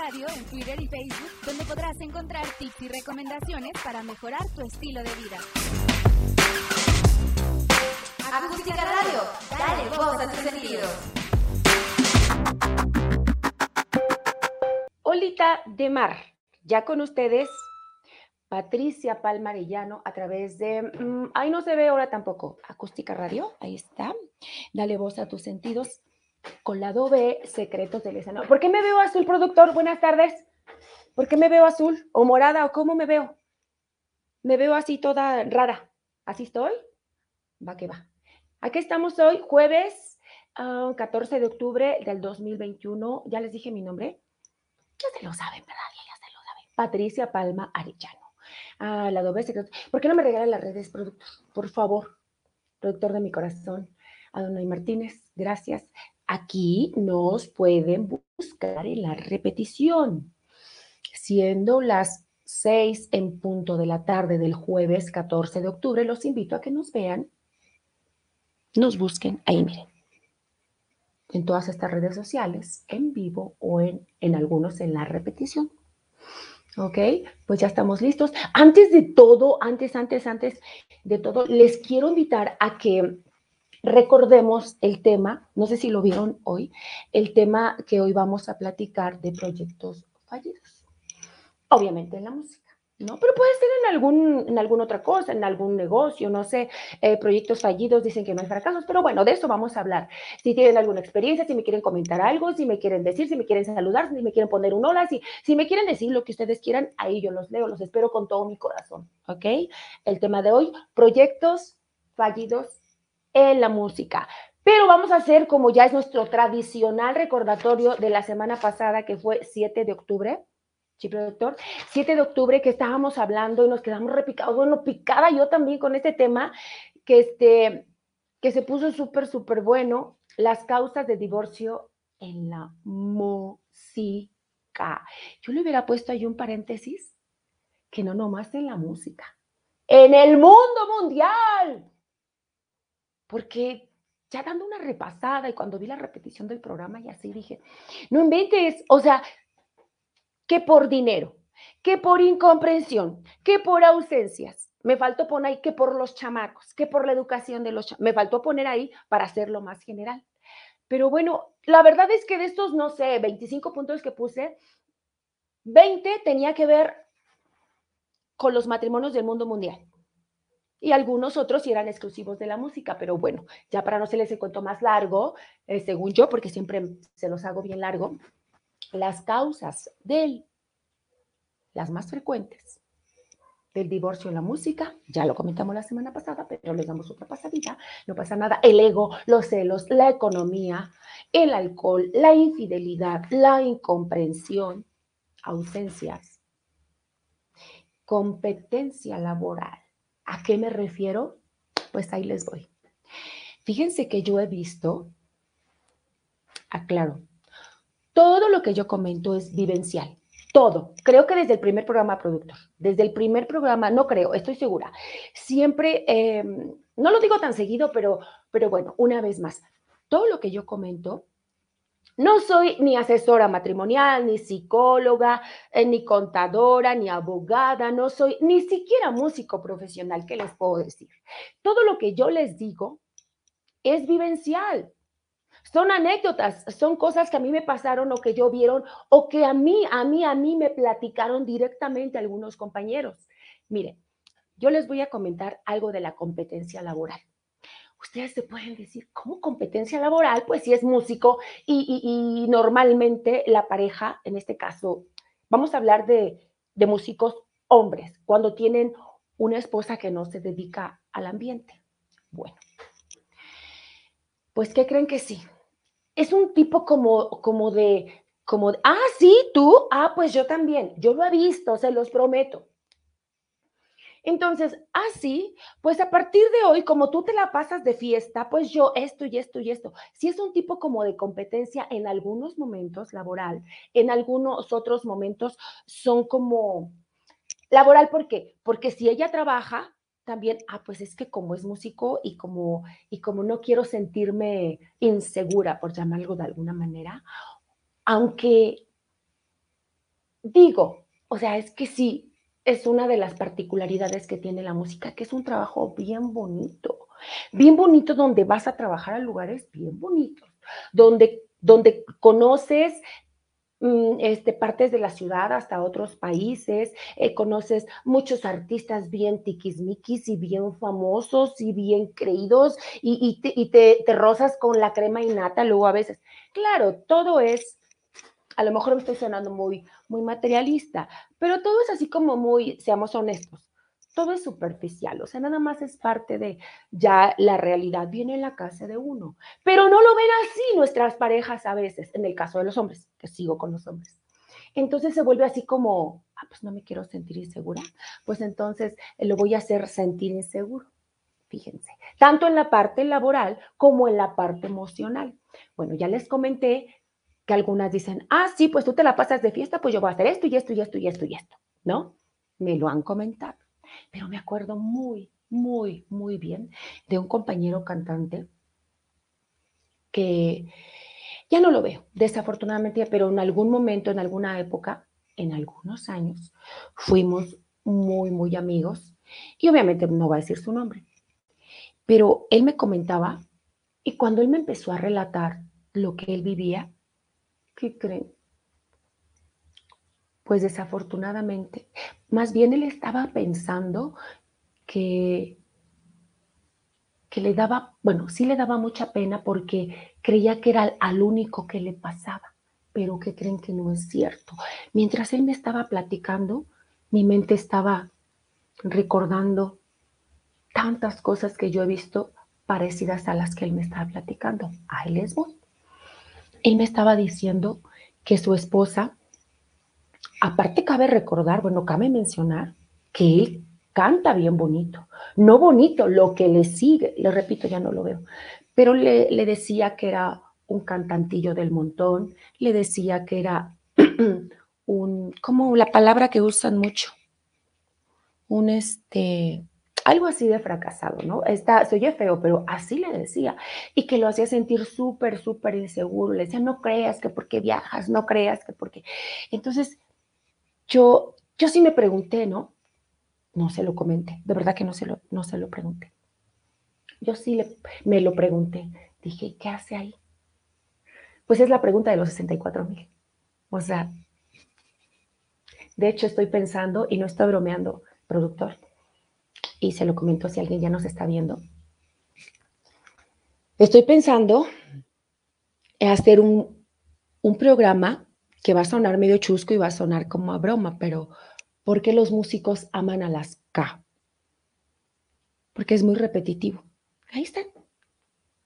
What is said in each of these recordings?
Radio en Twitter y Facebook, donde podrás encontrar tips y recomendaciones para mejorar tu estilo de vida. Acústica Radio, dale voz a tus sentidos. Olita de Mar, ya con ustedes, Patricia Palmarellano a través de, mm, ahí no se ve ahora tampoco, Acústica Radio, ahí está, dale voz a tus sentidos con la B, Secretos del Escenario. ¿Por qué me veo azul, productor? Buenas tardes. ¿Por qué me veo azul o morada o cómo me veo? Me veo así toda rara. ¿Así estoy? Va que va. Aquí estamos hoy, jueves 14 ah, de octubre del 2021. Ya les dije mi nombre. Ya se lo saben, ¿verdad? Ya, se lo saben. Patricia Palma Arellano. Ah, la doble secreto. ¿Por qué no me regalan las redes, productor? Por favor, productor de mi corazón. Adonai Martínez, gracias. Aquí nos pueden buscar en la repetición, siendo las 6 en punto de la tarde del jueves 14 de octubre. Los invito a que nos vean, nos busquen ahí, miren, en todas estas redes sociales, en vivo o en, en algunos en la repetición. ¿Ok? Pues ya estamos listos. Antes de todo, antes, antes, antes de todo, les quiero invitar a que Recordemos el tema, no sé si lo vieron hoy, el tema que hoy vamos a platicar de proyectos fallidos. Obviamente en la música. ¿no? Pero puede ser en, algún, en alguna otra cosa, en algún negocio, no sé, eh, proyectos fallidos, dicen que no hay fracasos, pero bueno, de eso vamos a hablar. Si tienen alguna experiencia, si me quieren comentar algo, si me quieren decir, si me quieren saludar, si me quieren poner un hola, si, si me quieren decir lo que ustedes quieran, ahí yo los leo, los espero con todo mi corazón, ¿ok? El tema de hoy, proyectos fallidos en la música. Pero vamos a hacer, como ya es nuestro tradicional recordatorio de la semana pasada, que fue 7 de octubre, ¿sí, productor? 7 de octubre que estábamos hablando y nos quedamos repicados, bueno, picada yo también con este tema, que, este, que se puso súper, súper bueno, las causas de divorcio en la música. Yo le hubiera puesto ahí un paréntesis, que no nomás en la música, en el mundo mundial porque ya dando una repasada y cuando vi la repetición del programa y así dije, no inventes, o sea, que por dinero, que por incomprensión, que por ausencias. Me faltó poner ahí que por los chamacos, que por la educación de los chamacos. Me faltó poner ahí para hacerlo más general. Pero bueno, la verdad es que de estos, no sé, 25 puntos que puse, 20 tenía que ver con los matrimonios del mundo mundial y algunos otros sí eran exclusivos de la música, pero bueno, ya para no se les cuento más largo, eh, según yo, porque siempre se los hago bien largo, las causas del, las más frecuentes del divorcio en la música, ya lo comentamos la semana pasada, pero les damos otra pasadita, no pasa nada, el ego, los celos, la economía, el alcohol, la infidelidad, la incomprensión, ausencias, competencia laboral, ¿A qué me refiero? Pues ahí les voy. Fíjense que yo he visto, aclaro, todo lo que yo comento es vivencial. Todo. Creo que desde el primer programa productor, desde el primer programa, no creo, estoy segura. Siempre, em, no lo digo tan seguido, pero, pero bueno, una vez más, todo lo que yo comento no soy ni asesora matrimonial, ni psicóloga, eh, ni contadora, ni abogada, no soy ni siquiera músico profesional, ¿qué les puedo decir? Todo lo que yo les digo es vivencial. Son anécdotas, son cosas que a mí me pasaron o que yo vieron o que a mí, a mí, a mí me platicaron directamente algunos compañeros. Miren, yo les voy a comentar algo de la competencia laboral ustedes se pueden decir, ¿cómo competencia laboral? Pues si es músico y, normalmente la pareja, en este caso, vamos a hablar de, de músicos hombres, cuando tienen una esposa que no se dedica al ambiente. Bueno, pues ¿qué creen que sí? Es un tipo como, como de, como, ah, sí, tú, ah, pues yo también, yo lo he visto, se los prometo. Entonces, así, pues a partir de hoy, como tú te la pasas de fiesta, pues yo esto y esto y esto. Si es un tipo como de competencia en algunos momentos laboral, en algunos otros momentos son como laboral, ¿por qué? Porque si ella trabaja, también, ah, pues es que como es músico y como, y como no quiero sentirme insegura, por llamarlo de alguna manera, aunque digo, o sea, es que sí, es una de las particularidades que tiene la música, que es un trabajo bien bonito, bien bonito donde vas a trabajar a lugares bien bonitos, donde, donde conoces mm, este, partes de la ciudad hasta otros países, eh, conoces muchos artistas bien tiquismiquis y bien famosos y bien creídos y, te, y te, te rozas con la crema innata luego a veces. Claro, todo es a lo mejor me estoy sonando muy, muy materialista, pero todo es así como muy, seamos honestos, todo es superficial, o sea, nada más es parte de ya la realidad viene en la casa de uno, pero no lo ven así nuestras parejas a veces, en el caso de los hombres, que sigo con los hombres. Entonces se vuelve así como, ah, pues no me quiero sentir insegura, pues entonces eh, lo voy a hacer sentir inseguro. Fíjense, tanto en la parte laboral como en la parte emocional. Bueno, ya les comenté que algunas dicen, ah, sí, pues tú te la pasas de fiesta, pues yo voy a hacer esto y esto y esto y esto y esto, ¿no? Me lo han comentado. Pero me acuerdo muy, muy, muy bien de un compañero cantante que ya no lo veo, desafortunadamente, pero en algún momento, en alguna época, en algunos años, fuimos muy, muy amigos y obviamente no va a decir su nombre, pero él me comentaba y cuando él me empezó a relatar lo que él vivía, ¿Qué creen? Pues desafortunadamente, más bien él estaba pensando que, que le daba, bueno, sí le daba mucha pena porque creía que era al único que le pasaba, pero que creen que no es cierto. Mientras él me estaba platicando, mi mente estaba recordando tantas cosas que yo he visto parecidas a las que él me estaba platicando. Ahí les voy él me estaba diciendo que su esposa, aparte cabe recordar, bueno, cabe mencionar que él canta bien bonito, no bonito, lo que le sigue, le repito, ya no lo veo, pero le, le decía que era un cantantillo del montón, le decía que era un, como la palabra que usan mucho, un este, algo así de fracasado, ¿no? Está, se oye feo, pero así le decía. Y que lo hacía sentir súper, súper inseguro. Le decía, no creas que porque viajas, no creas que porque... Entonces, yo, yo sí me pregunté, ¿no? No se lo comenté, de verdad que no se lo, no se lo pregunté. Yo sí le, me lo pregunté. Dije, ¿qué hace ahí? Pues es la pregunta de los 64 mil. O sea, de hecho estoy pensando, y no estoy bromeando, productor, y se lo comento si alguien ya nos está viendo. Estoy pensando en hacer un, un programa que va a sonar medio chusco y va a sonar como a broma, pero ¿por qué los músicos aman a las K? Porque es muy repetitivo. Ahí están.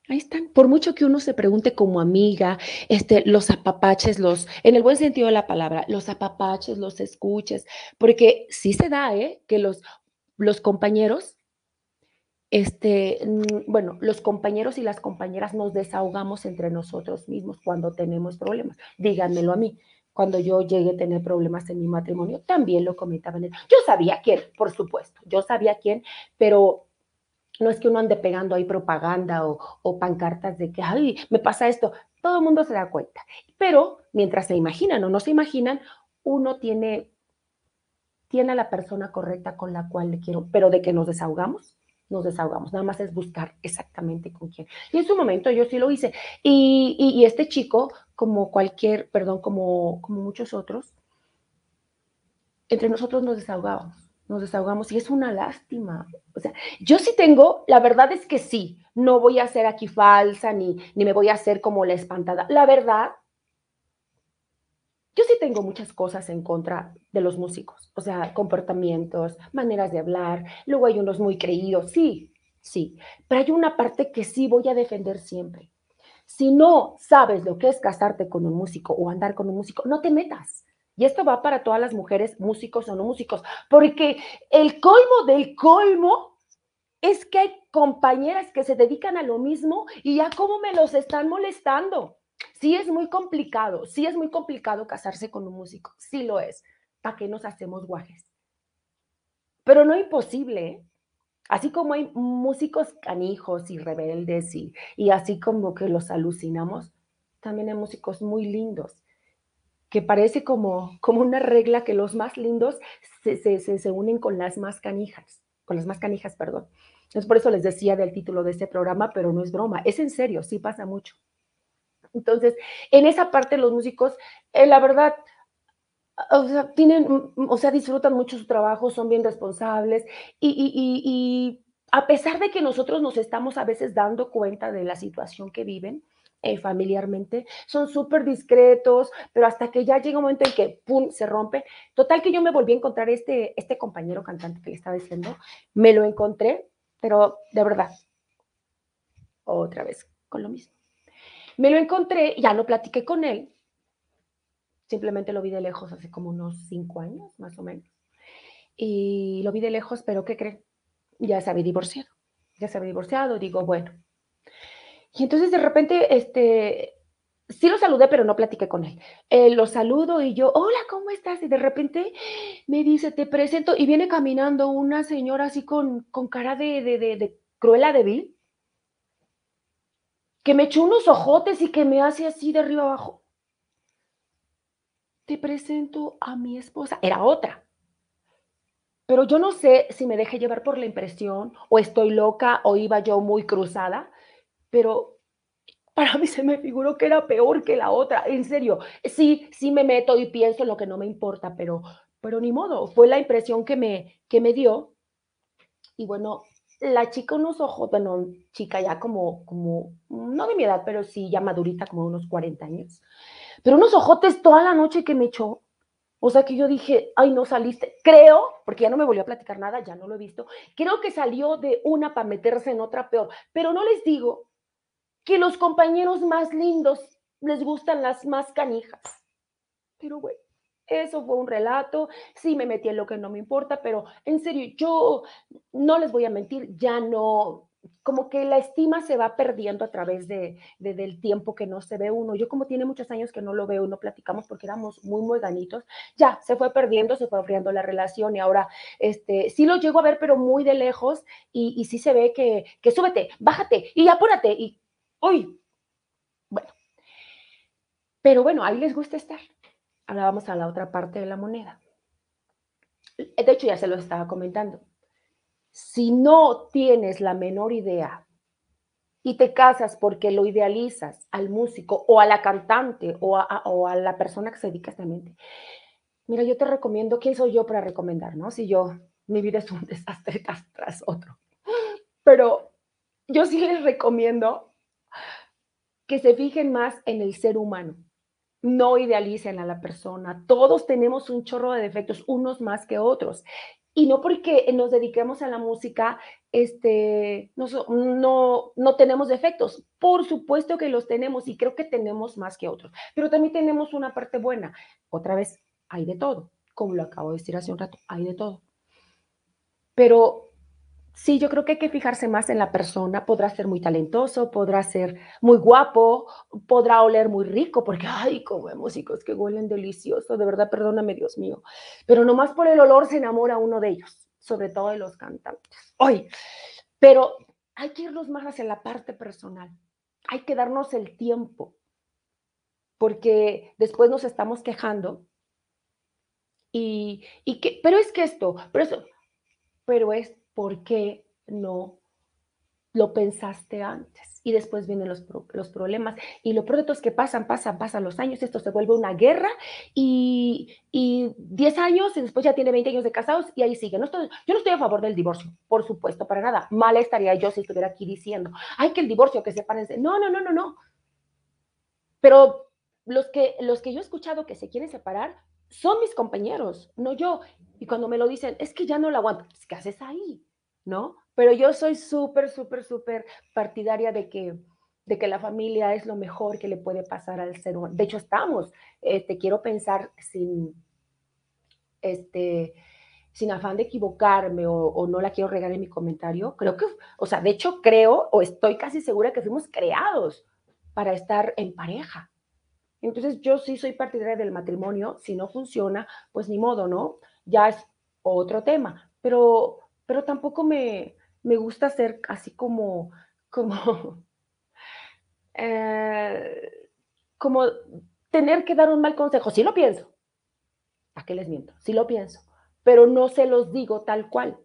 Ahí están. Por mucho que uno se pregunte como amiga, este, los apapaches, los, en el buen sentido de la palabra, los apapaches, los escuches, porque sí se da, ¿eh? Que los, los compañeros, este, bueno, los compañeros y las compañeras nos desahogamos entre nosotros mismos cuando tenemos problemas. Díganmelo a mí. Cuando yo llegué a tener problemas en mi matrimonio, también lo comentaban. Yo sabía quién, por supuesto, yo sabía quién, pero no es que uno ande pegando ahí propaganda o, o, pancartas de que, ay, me pasa esto. Todo el mundo se da cuenta. Pero mientras se imaginan o no se imaginan, uno tiene tiene a la persona correcta con la cual le quiero, pero de que nos desahogamos, nos desahogamos. Nada más es buscar exactamente con quién. Y en su momento yo sí lo hice. Y, este chico, como cualquier, perdón, como, como muchos otros, entre nosotros nos desahogábamos, nos desahogamos y es una lástima. O sea, yo sí tengo, la verdad es que sí, no voy a ser aquí falsa ni, ni me voy a hacer como la espantada. La verdad yo sí tengo muchas cosas en contra de los músicos, o sea, comportamientos, maneras de hablar, luego hay unos muy creídos, sí, sí, pero hay una parte que sí voy a defender siempre. Si no sabes lo que es casarte con un músico o andar con un músico, no te metas. Y esto va para todas las mujeres, músicos o no músicos, porque el colmo del colmo es que hay compañeras que se dedican a lo mismo y ya cómo me los están molestando. Sí es muy complicado, sí es muy complicado casarse con un músico, sí lo es. ¿Para qué nos hacemos guajes? Pero no imposible. Así como hay músicos canijos y rebeldes y, y así como que los alucinamos, también hay músicos muy lindos que parece como, como una regla que los más lindos se, se, se, unen con las más canijas, con las más canijas, perdón. Es por eso les decía del título de este programa, pero no es broma, es en serio, sí pasa mucho. Entonces, en esa parte los músicos, eh, la verdad, o sea, tienen, o sea, disfrutan mucho su trabajo, son bien responsables y, a pesar de que nosotros nos estamos a veces dando cuenta de la situación que viven, eh, familiarmente, son súper discretos, pero hasta que ya llega un momento en que, ¡pum!, se rompe. Total que yo me volví a encontrar este, este compañero cantante que le estaba diciendo, me lo encontré, pero de verdad, otra vez con lo mismo. Me lo encontré, ya no platiqué con él, simplemente lo vi de lejos hace como unos cinco años, más o menos. Y lo vi de lejos, pero ¿qué creen? Ya se había divorciado, ya se había divorciado, digo, bueno. Y entonces de repente, este, sí lo saludé, pero no platiqué con él. Lo saludo y yo, hola, ¿cómo estás? Y de repente me dice, te presento, y viene caminando una señora así con, con cara de, de, de, de cruela de vil que me echó unos ojotes y que me hace así de arriba abajo. Te presento a mi esposa. Era otra. Pero yo no sé si me dejé llevar por la impresión o estoy loca o iba yo muy cruzada, pero para mí se me figuró que era peor que la otra. En serio, sí, sí me meto y pienso lo que no me importa, pero, pero ni modo. Fue la impresión que me, que me dio. Y bueno, la chica unos ojos, bueno, chica ya como, como, no de mi edad, pero sí ya madurita, como unos 40 años, pero unos ojotes toda la noche que me echó. O sea que yo dije, ay, no saliste. Creo, porque ya no me volvió a platicar nada, ya no lo he visto. Creo que salió de una para meterse en otra peor. Pero no les digo que los compañeros más lindos les gustan las más canijas. Pero bueno, eso fue un relato, sí me metí en lo que no me importa, pero en serio, yo no les voy a mentir, ya no, como que la estima se va perdiendo a través de, del tiempo que no se ve uno. Yo como tiene muchos años que no lo veo, no platicamos porque éramos muy, muy ganitos, ya se fue perdiendo, se fue enfriando la relación y ahora este, sí lo llego a ver, pero muy de lejos y, sí se ve que, que súbete, bájate y apúrate y, uy, bueno. Pero bueno, ahí les gusta estar ahora vamos a la otra parte de la moneda. De hecho, ya se lo estaba comentando. Si no tienes la menor idea y te casas porque lo idealizas al músico o a la cantante o a, la persona que se dedica a esta mente, mira, yo te recomiendo, ¿quién soy yo para recomendar, no? Si yo, mi vida es un desastre tras, tras otro. Pero yo sí les recomiendo que se fijen más en el ser humano no idealicen a la persona. Todos tenemos un chorro de defectos, unos más que otros. Y no porque nos dediquemos a la música, este, no, no, no tenemos defectos. Por supuesto que los tenemos y creo que tenemos más que otros. Pero también tenemos una parte buena. Otra vez, hay de todo. Como lo acabo de decir hace un rato, hay de todo. Pero Sí, yo creo que hay que fijarse más en la persona. Podrá ser muy talentoso, podrá ser muy guapo, podrá oler muy rico, porque, ay, como músicos que huelen delicioso, de verdad, perdóname, Dios mío. Pero nomás por el olor se enamora uno de ellos, sobre todo de los cantantes. Hoy, pero hay que irnos más hacia la parte personal. Hay que darnos el tiempo, porque después nos estamos quejando. Y, y pero es que esto, pero eso, pero es ¿por qué no lo pensaste antes? Y después vienen los, los problemas. Y lo todo es que pasan, pasan, pasan los años, esto se vuelve una guerra y, y 10 años y después ya tiene 20 años de casados y ahí sigue. No estoy, yo no estoy a favor del divorcio, por supuesto, para nada. Mal estaría yo si estuviera aquí diciendo, ay, que el divorcio, que sepárense. No, no, no, no, no. Pero los que, los que yo he escuchado que se quieren separar son mis compañeros, no yo. Y cuando me lo dicen, es que ya no lo aguanto, pues, ¿qué haces ahí? ¿No? Pero yo soy súper, súper, súper partidaria de que, de que la familia es lo mejor que le puede pasar al ser humano. De hecho, estamos, este, quiero pensar sin, este, sin afán de equivocarme o, o, no la quiero regar en mi comentario, creo que, o sea, de hecho creo o estoy casi segura que fuimos creados para estar en pareja. Entonces yo sí soy partidaria del matrimonio, si no funciona, pues ni modo, ¿no? Ya es otro tema, pero, pero tampoco me, me gusta ser así como, como, eh, como tener que dar un mal consejo. Sí lo pienso. ¿A qué les miento? Sí lo pienso, pero no se los digo tal cual.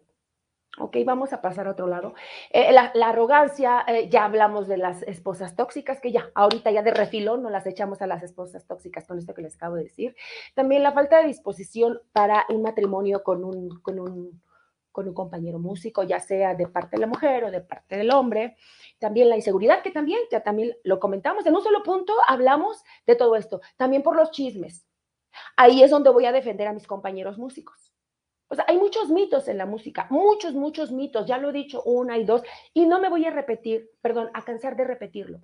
Ok, vamos a pasar a otro lado. Eh, la, arrogancia, eh, ya hablamos de las esposas tóxicas, que ya, ahorita ya de refilón no las echamos a las esposas tóxicas con esto que les acabo de decir. También la falta de disposición para un matrimonio con un, con un, con un compañero músico, ya sea de parte de la mujer o de parte del hombre. También la inseguridad, que también, ya también lo comentamos, en un solo punto hablamos de todo esto. También por los chismes. Ahí es donde voy a defender a mis compañeros músicos o sea, hay muchos mitos en la música, muchos, muchos mitos, ya lo he dicho una y dos, y no me voy a repetir, perdón, a cansar de repetirlo.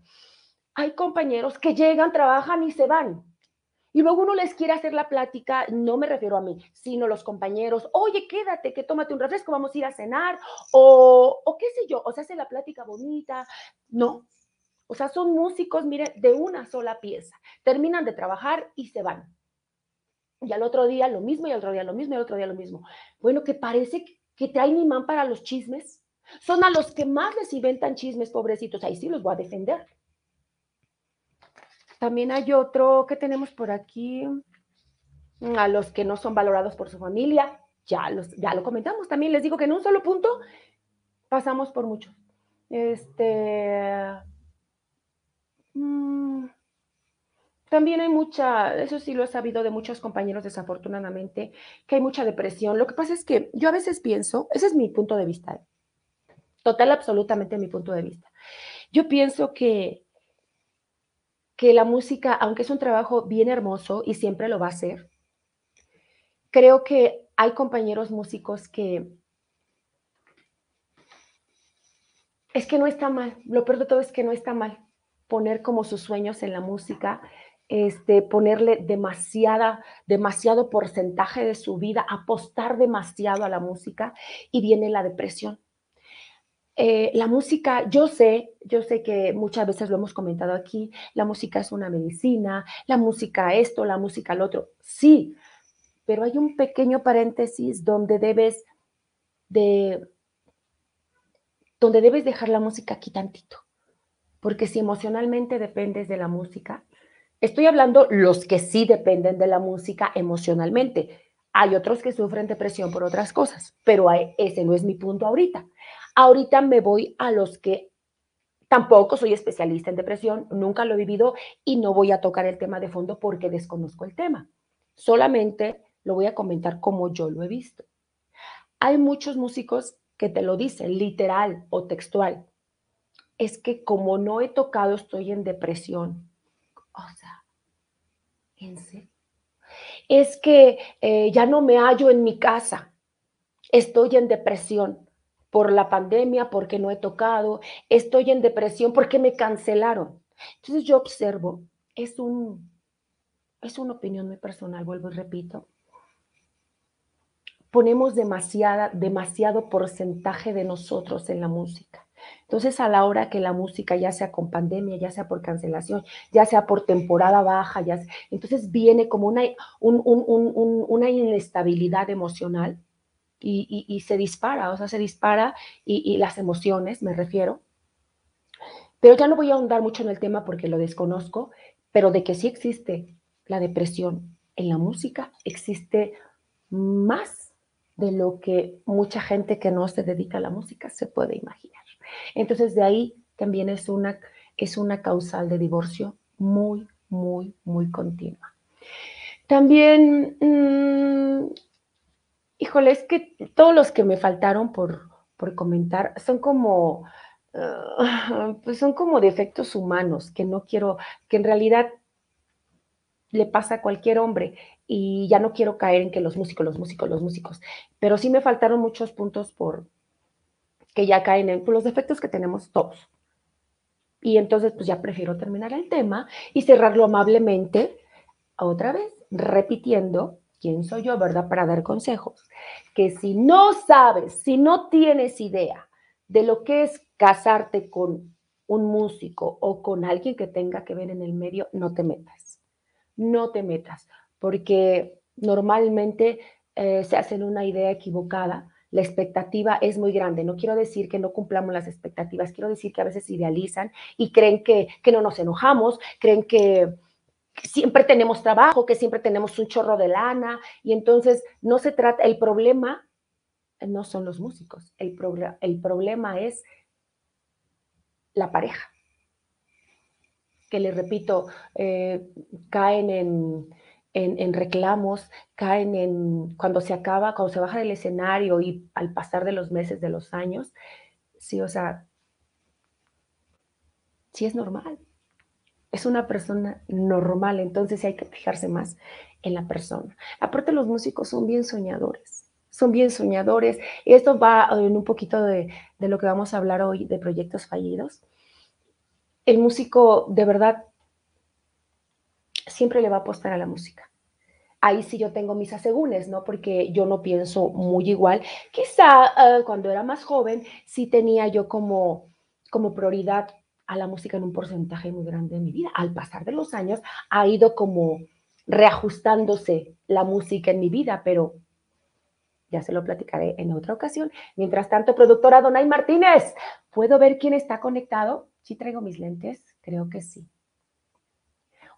Hay compañeros que llegan, trabajan y se van. Y luego uno les quiere hacer la plática, no me refiero a mí, sino los compañeros, oye, quédate, que tómate un refresco, vamos a ir a cenar, o, o qué sé yo, o sea, hace la plática bonita. No, o sea, son músicos, mire, de una sola pieza. Terminan de trabajar y se van y al otro día lo mismo, y al otro día lo mismo, y al otro día lo mismo. Bueno, que parece que traen imán para los chismes. Son a los que más les inventan chismes, pobrecitos. Ahí sí los voy a defender. También hay otro que tenemos por aquí, a los que no son valorados por su familia. Ya, los, ya lo comentamos. También les digo que en un solo punto pasamos por muchos. Este. Mm, también hay mucha, eso sí lo he sabido de muchos compañeros desafortunadamente, que hay mucha depresión. Lo que pasa es que yo a veces pienso, ese es mi punto de vista, ¿eh? total, absolutamente mi punto de vista. Yo pienso que, que la música, aunque es un trabajo bien hermoso y siempre lo va a ser, creo que hay compañeros músicos que es que no está mal, lo peor de todo es que no está mal poner como sus sueños en la música este, ponerle demasiada, demasiado porcentaje de su vida, apostar demasiado a la música y viene la depresión. Eh, la música, yo sé, yo sé que muchas veces lo hemos comentado aquí, la música es una medicina, la música esto, la música lo otro, sí, pero hay un pequeño paréntesis donde debes de, donde debes dejar la música aquí tantito, porque si emocionalmente dependes de la música, Estoy hablando los que sí dependen de la música emocionalmente. Hay otros que sufren depresión por otras cosas, pero ese no es mi punto ahorita. Ahorita me voy a los que tampoco soy especialista en depresión, nunca lo he vivido y no voy a tocar el tema de fondo porque desconozco el tema. Solamente lo voy a comentar como yo lo he visto. Hay muchos músicos que te lo dicen literal o textual. Es que como no he tocado, estoy en depresión. O sea, ¿en serio? Es que eh, ya no me hallo en mi casa. Estoy en depresión por la pandemia, porque no he tocado. Estoy en depresión porque me cancelaron. Entonces yo observo, es un, es una opinión muy personal, vuelvo y repito. Ponemos demasiada, demasiado porcentaje de nosotros en la música. Entonces, a la hora que la música, ya sea con pandemia, ya sea por cancelación, ya sea por temporada baja, entonces viene como una, una inestabilidad emocional y, se dispara, o sea, se dispara y, las emociones, me refiero. Pero ya no voy a ahondar mucho en el tema porque lo desconozco, pero de que sí existe la depresión en la música, existe más de lo que mucha gente que no se dedica a la música se puede imaginar. Entonces, de ahí también es una, es una causal de divorcio muy, muy, muy continua. También, mm, híjole, es que todos los que me faltaron por, comentar son como, ah, pues son como defectos humanos que no quiero, que en realidad le pasa a cualquier hombre y ya no quiero caer en que los músicos, los músicos, los músicos, pero sí me faltaron muchos puntos por, que ya caen en los defectos que tenemos todos. Y entonces, pues ya prefiero terminar el tema y cerrarlo amablemente, otra vez, repitiendo quién soy yo, ¿verdad? Para dar consejos. Que si no sabes, si no tienes idea de lo que es casarte con un músico o con alguien que tenga que ver en el medio, no te metas. No te metas, porque normalmente eh, se hacen una idea equivocada la expectativa es muy grande. No quiero decir que no cumplamos las expectativas, quiero decir que a veces idealizan y creen que, no nos enojamos, creen que, siempre tenemos trabajo, que siempre tenemos un chorro de lana y entonces no se trata, el problema no son los músicos, el, el problema es la pareja, que les repito, eh, caen en, en, reclamos, caen en cuando se acaba, cuando se baja del escenario y al pasar de los meses, de los años, sí, o sea, sí es normal. Es una persona normal, entonces hay que fijarse más en la persona. Aparte, los músicos son bien soñadores, son bien soñadores. Esto va en un poquito de, de lo que vamos a hablar hoy de proyectos fallidos. El músico, de verdad, siempre le va a apostar a la música. Ahí sí yo tengo mis asegúnes, ¿no? Porque yo no pienso muy igual. Quizá eh, cuando era más joven sí tenía yo como, como prioridad a la música en un porcentaje muy grande de mi vida. Al pasar de los años ha ido como reajustándose la música en mi vida, pero ya se lo platicaré en otra ocasión. Mientras tanto, productora Donay Martínez, ¿puedo ver quién está conectado? ¿Sí traigo mis lentes? Creo que sí.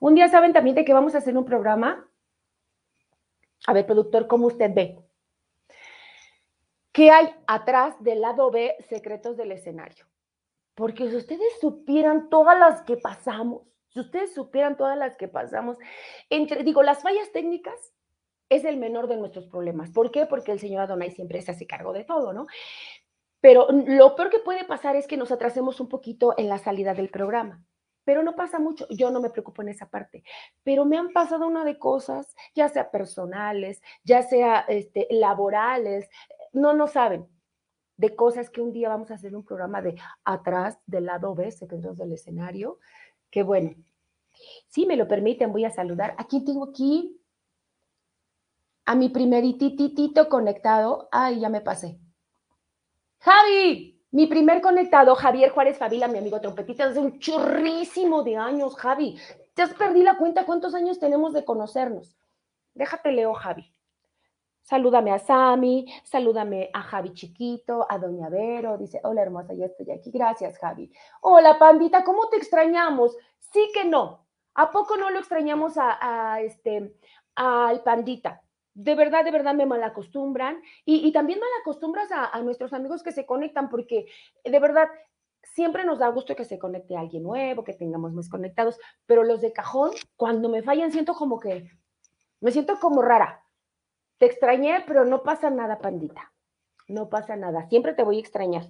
Un día saben también de que vamos a hacer un programa. A ver, productor, ¿cómo usted ve? ¿Qué hay atrás del lado B, secretos del escenario? Porque si ustedes supieran todas las que pasamos, si ustedes supieran todas las que pasamos, entre, digo, las fallas técnicas es el menor de nuestros problemas. ¿Por qué? Porque el señor Adonai siempre se hace cargo de todo, ¿no? Pero lo peor que puede pasar es que nos atrasemos un poquito en la salida del programa pero no pasa mucho. Yo no me preocupo en esa parte, pero me han pasado una de cosas, ya sea personales, ya sea este, laborales, no, no saben de cosas que un día vamos a hacer un programa de atrás, del lado B, secretos del escenario, que bueno, si me lo permiten, voy a saludar. Aquí tengo aquí a mi primerititito conectado. Ay, ya me pasé. Javi, mi primer conectado, Javier Juárez Favila, mi amigo trompetista, hace un chorrísimo de años, Javi. Te has perdido la cuenta cuántos años tenemos de conocernos. Déjate leo, Javi. Salúdame a Sami, salúdame a Javi Chiquito, a Doña Vero. Dice, hola hermosa, ya estoy aquí. Gracias, Javi. Hola, pandita, ¿cómo te extrañamos? Sí que no. ¿A poco no lo extrañamos a este, al pandita? De verdad, de verdad me malacostumbran y, también malacostumbras a, a nuestros amigos que se conectan porque de verdad siempre nos da gusto que se conecte alguien nuevo, que tengamos más conectados, pero los de cajón, cuando me fallan, siento como que, me siento como rara. Te extrañé, pero no pasa nada, pandita. No pasa nada. Siempre te voy a extrañar.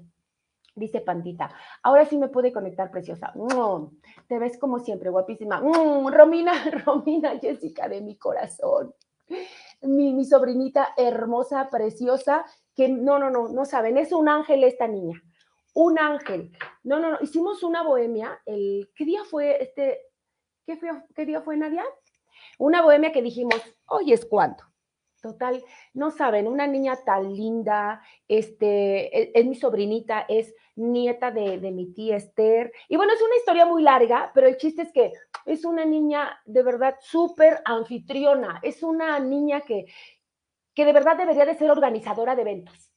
Dice Pandita. Ahora sí me pude conectar, preciosa. te ves como siempre, guapísima. Romina, Romina, Jessica de mi corazón mi, sobrinita hermosa, preciosa, que no, no, no, no saben, es un ángel esta niña, un ángel. No, no, no, hicimos una bohemia, el, ¿qué día fue este? ¿Qué, fue, qué día fue Nadia? Una bohemia que dijimos, hoy es cuando. Total, no saben, una niña tan linda, este, es, es mi sobrinita, es nieta de, de, mi tía Esther. Y bueno, es una historia muy larga, pero el chiste es que es una niña de verdad súper anfitriona, es una niña que, que de verdad debería de ser organizadora de eventos,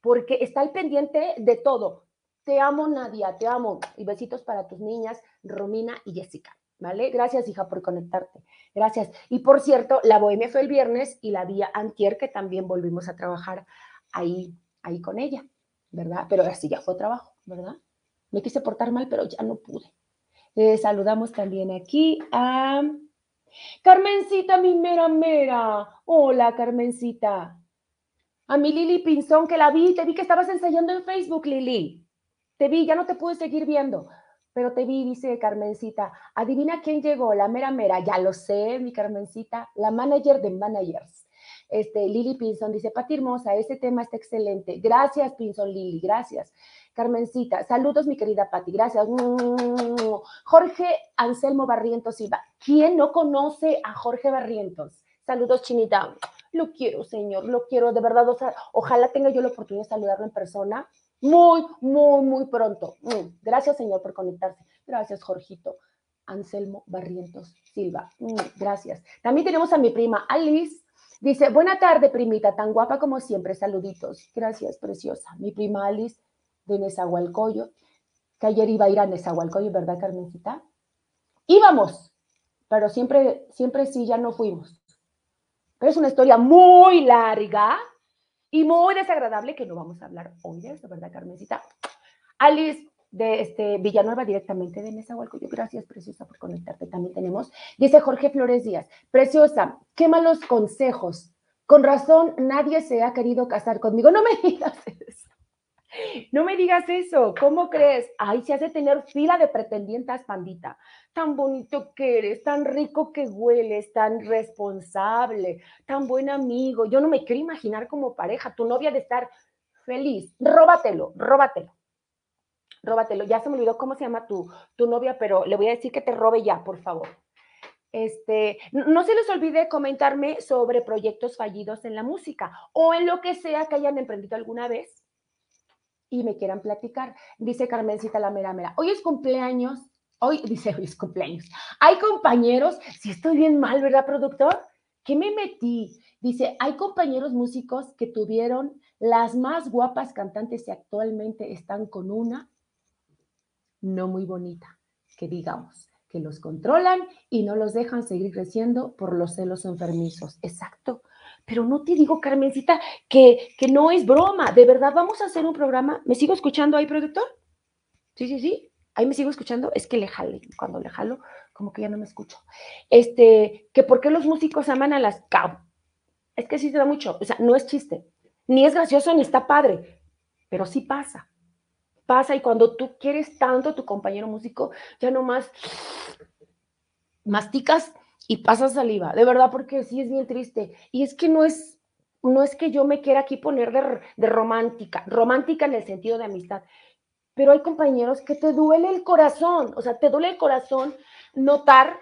porque está al pendiente de todo. Te amo, Nadia, te amo. Y besitos para tus niñas, Romina y Jessica. ¿Vale? Gracias, hija, por conectarte. Gracias. Y por cierto, la bohemia fue el viernes y la vía antier, que también volvimos a trabajar ahí, ahí con ella. ¿verdad? Pero así ya fue trabajo, ¿verdad? Me quise portar mal, pero ya no pude. Eh, saludamos también aquí a Carmencita, mi mera mera. Hola, Carmencita. A mi Lili Pinzón, que la vi, te vi que estabas ensayando en Facebook, Lili. Te vi, ya no te pude seguir viendo, pero te vi, dice Carmencita. Adivina quién llegó, la mera mera. Ya lo sé, mi Carmencita, la manager de managers. Este, Lili Pinson dice, Pati Hermosa, ese tema está excelente. Gracias, Pinson Lili, gracias. Carmencita, saludos, mi querida Pati, gracias. Jorge Anselmo Barrientos Silva. ¿Quién no conoce a Jorge Barrientos? Saludos, Chinita. Lo quiero, señor, lo quiero, de verdad. ojalá tenga yo la oportunidad de saludarlo en persona muy, muy, muy pronto. Mm, gracias, señor, por conectarse. Gracias, Jorgito. Anselmo Barrientos Silva. Mm, gracias. También tenemos a mi prima Alice Dice, buena tarde, primita, tan guapa como siempre, saluditos. Gracias, preciosa. Mi prima Alice de Nezahualcoyo, que ayer iba a ir a Nezahualcoyo, ¿verdad, Carmencita? Íbamos, pero siempre, siempre sí, ya no fuimos. Pero es una historia muy larga y muy desagradable que no vamos a hablar hoy de eso, ¿verdad, Carmencita? Alice de este, Villanueva directamente de Nezahualcóyotl. Gracias, preciosa, por conectarte. También tenemos, dice Jorge Flores Díaz, preciosa, qué malos consejos. Con razón, nadie se ha querido casar conmigo. No me digas eso. No me digas eso. ¿Cómo crees? Ay, se hace tener fila de pretendientas, pandita. Tan bonito que eres, tan rico que hueles, tan responsable, tan buen amigo. Yo no me quiero imaginar como pareja. Tu novia de estar feliz. Róbatelo, róbatelo róbatelo. Ya se me olvidó cómo se llama tu, tu novia, pero le voy a decir que te robe ya, por favor. Este, no se les olvide comentarme sobre proyectos fallidos en la música o en lo que sea que hayan emprendido alguna vez y me quieran platicar. Dice Carmencita la mera mera. Hoy es cumpleaños. Hoy, dice, hoy es cumpleaños. Hay compañeros, si estoy bien mal, ¿verdad, productor? ¿Qué me metí? Dice, hay compañeros músicos que tuvieron las más guapas cantantes y actualmente están con una no muy bonita, que digamos, que los controlan y no los dejan seguir creciendo por los celos enfermizos. Exacto. Pero no te digo, Carmencita, que, que no es broma. De verdad, vamos a hacer un programa. ¿Me sigo escuchando ahí, productor? Sí, sí, sí. Ahí me sigo escuchando. Es que le jale. Cuando le jalo, como que ya no me escucho. Este, que por qué los músicos aman a las cab. Es que sí se da mucho. O sea, no es chiste. Ni es gracioso ni está padre. Pero sí pasa pasa y cuando tú quieres tanto a tu compañero músico, ya nomás masticas y pasas saliva, de verdad, porque sí es bien triste. Y es que no es, no es que yo me quiera aquí poner de, de romántica, romántica en el sentido de amistad, pero hay compañeros que te duele el corazón, o sea, te duele el corazón notar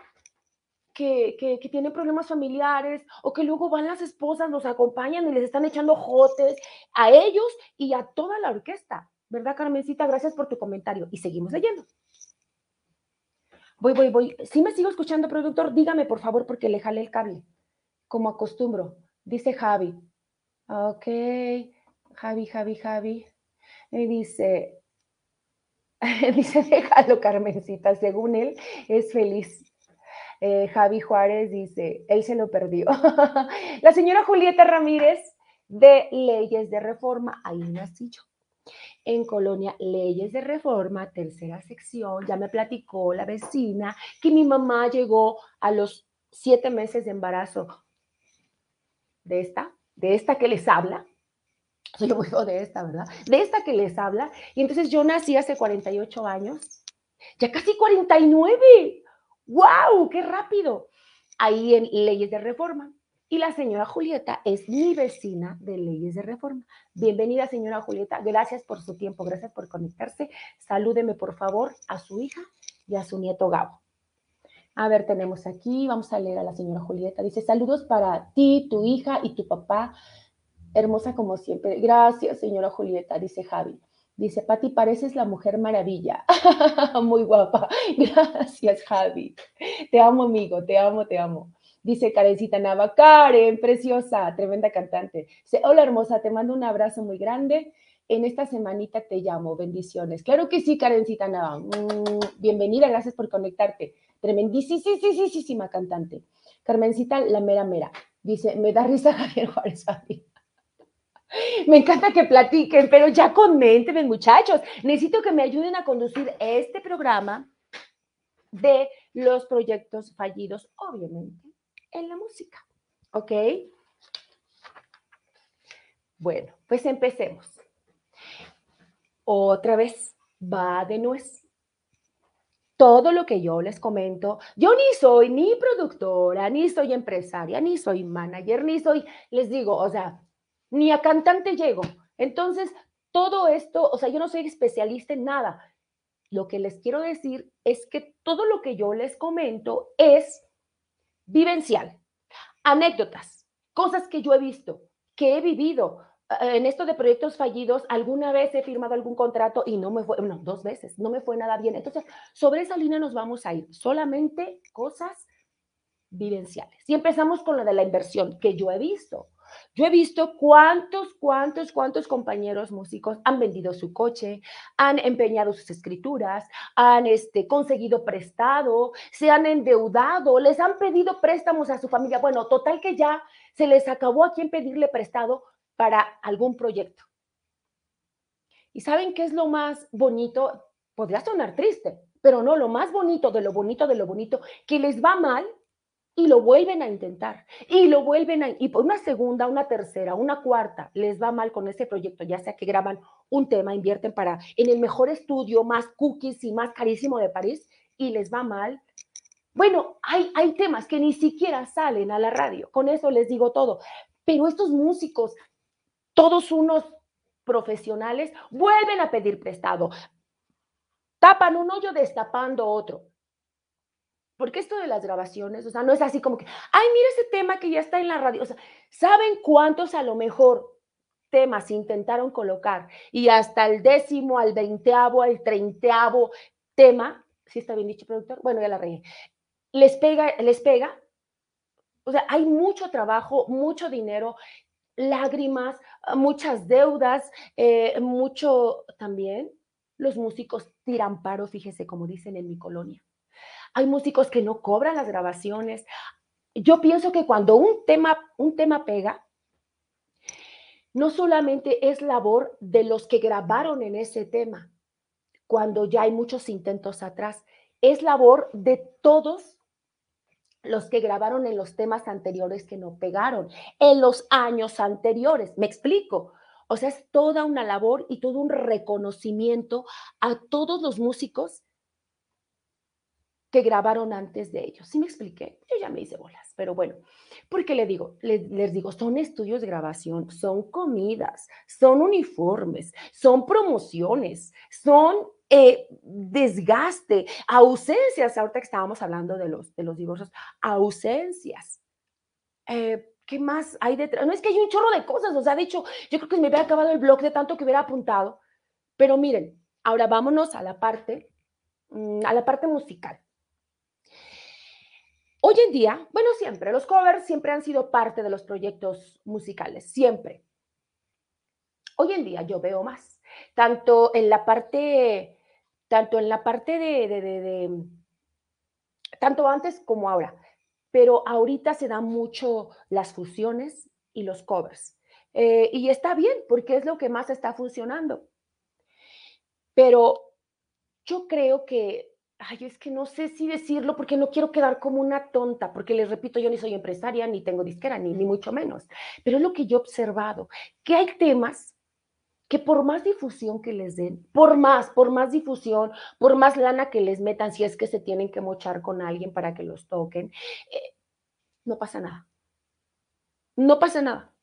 que, que, que, tienen problemas familiares o que luego van las esposas, los acompañan y les están echando jotes a ellos y a toda la orquesta. ¿Verdad, Carmencita? Gracias por tu comentario. Y seguimos leyendo. Voy, voy, voy. Si me sigo escuchando, productor, dígame, por favor, porque le jale el cable, como acostumbro. Dice Javi. Ok. Javi, Javi, Javi. Y dice, dice, déjalo, Carmencita. Según él, es feliz. Eh, Javi Juárez dice, él se lo perdió. La señora Julieta Ramírez de Leyes de Reforma, ahí nací yo en Colonia Leyes de Reforma, tercera sección. Ya me platicó la vecina que mi mamá llegó a los siete meses de embarazo de esta, de esta que les habla. Soy muy de esta, ¿verdad? De esta que les habla. Y entonces yo nací hace 48 años, ya casi 49. ¡Wow! ¡Qué rápido! Ahí en Leyes de Reforma. Y la señora Julieta es mi vecina de Leyes de Reforma. Bienvenida, señora Julieta. Gracias por su tiempo, gracias por conectarse. Salúdeme, por favor, a su hija y a su nieto Gabo. A ver, tenemos aquí, vamos a leer a la señora Julieta. Dice, saludos para ti, tu hija y tu papá. Hermosa como siempre. Gracias, señora Julieta, dice Javi. Dice, Pati, pareces la mujer maravilla. Muy guapa. Gracias, Javi. Te amo, amigo. Te amo, te amo. Dice Karencita Nava, Karen, preciosa, tremenda cantante. Dice, hola hermosa, te mando un abrazo muy grande. En esta semanita te llamo, bendiciones. Claro que sí, Karencita Nava. Mm, bienvenida, gracias por conectarte. Tremendísima cantante. Carmencita, la mera mera. Dice, me da risa Javier Juárez Me encanta que platiquen, pero ya coméntenme, muchachos. Necesito que me ayuden a conducir este programa de los proyectos fallidos, obviamente en la música. ¿Ok? Bueno, pues empecemos. Otra vez, va de nuez. Todo lo que yo les comento, yo ni soy ni productora, ni soy empresaria, ni soy manager, ni soy, les digo, o sea, ni a cantante llego. Entonces, todo esto, o sea, yo no soy especialista en nada. Lo que les quiero decir es que todo lo que yo les comento es vivencial, anécdotas, cosas que yo he visto, que he vivido. Eh, en esto de proyectos fallidos, alguna vez he firmado algún contrato y no me fue, no, dos veces, no me fue nada bien. Entonces, sobre esa línea nos vamos a ir, solamente cosas vivenciales. Y empezamos con lo de la inversión, que yo he visto. Yo he visto cuántos, cuántos, cuántos compañeros músicos han vendido su coche, han empeñado sus escrituras, han este, conseguido prestado, se han endeudado, les han pedido préstamos a su familia. Bueno, total que ya se les acabó a quien pedirle prestado para algún proyecto. ¿Y saben qué es lo más bonito? Podría sonar triste, pero no, lo más bonito de lo bonito de lo bonito, que les va mal y lo vuelven a intentar y lo vuelven a y por una segunda, una tercera, una cuarta les va mal con ese proyecto, ya sea que graban un tema, invierten para en el mejor estudio más cookies y más carísimo de París y les va mal. Bueno, hay, hay temas que ni siquiera salen a la radio, con eso les digo todo, pero estos músicos, todos unos profesionales, vuelven a pedir prestado, tapan un hoyo destapando otro porque esto de las grabaciones, o sea, no es así como que, ay, mira ese tema que ya está en la radio. O sea, ¿saben cuántos a lo mejor temas intentaron colocar? Y hasta el décimo, al veinteavo, al treintaavo tema, ¿sí está bien dicho, productor? Bueno, ya la regué. Les pega, les pega. O sea, hay mucho trabajo, mucho dinero, lágrimas, muchas deudas, eh, mucho también. Los músicos tiran paro, fíjese, como dicen en mi colonia hay músicos que no cobran las grabaciones. Yo pienso que cuando un tema, un tema pega, no solamente es labor de los que grabaron en ese tema, cuando ya hay muchos intentos atrás, es labor de todos los que grabaron en los temas anteriores que no pegaron, en los años anteriores. ¿Me explico? O sea, es toda una labor y todo un reconocimiento a todos los músicos que grabaron antes de ellos. ¿Sí me expliqué? Yo ya me hice bolas, pero bueno, porque le digo, les, digo, son estudios de grabación, son comidas, son uniformes, son promociones, son eh, desgaste, ausencias, ahorita que estábamos hablando de los, de los divorcios, ausencias. Eh, ¿Qué más hay detrás? No es que hay un chorro de cosas, o sea, de hecho, yo creo que me hubiera acabado el blog de tanto que hubiera apuntado, pero miren, ahora vámonos a la parte, mm, a la parte musical. Hoy en día, bueno, siempre, los covers siempre han sido parte de los proyectos musicales, siempre. Hoy en día yo veo más, tanto en la parte, tanto en la parte de, tanto antes como ahora, pero ahorita se dan mucho las fusiones y los covers. Eh, y está bien, porque es lo que más está funcionando. Pero yo creo que ay, es que no sé si decirlo porque no quiero quedar como una tonta, porque les repito, yo ni soy empresaria, ni tengo disquera, ni, ni mucho menos. Pero es lo que yo he observado, que hay temas que por más difusión que les den, por más, por más difusión, por más lana que les metan, si es que se tienen que mochar con alguien para que los toquen, eh, no pasa nada. No pasa nada.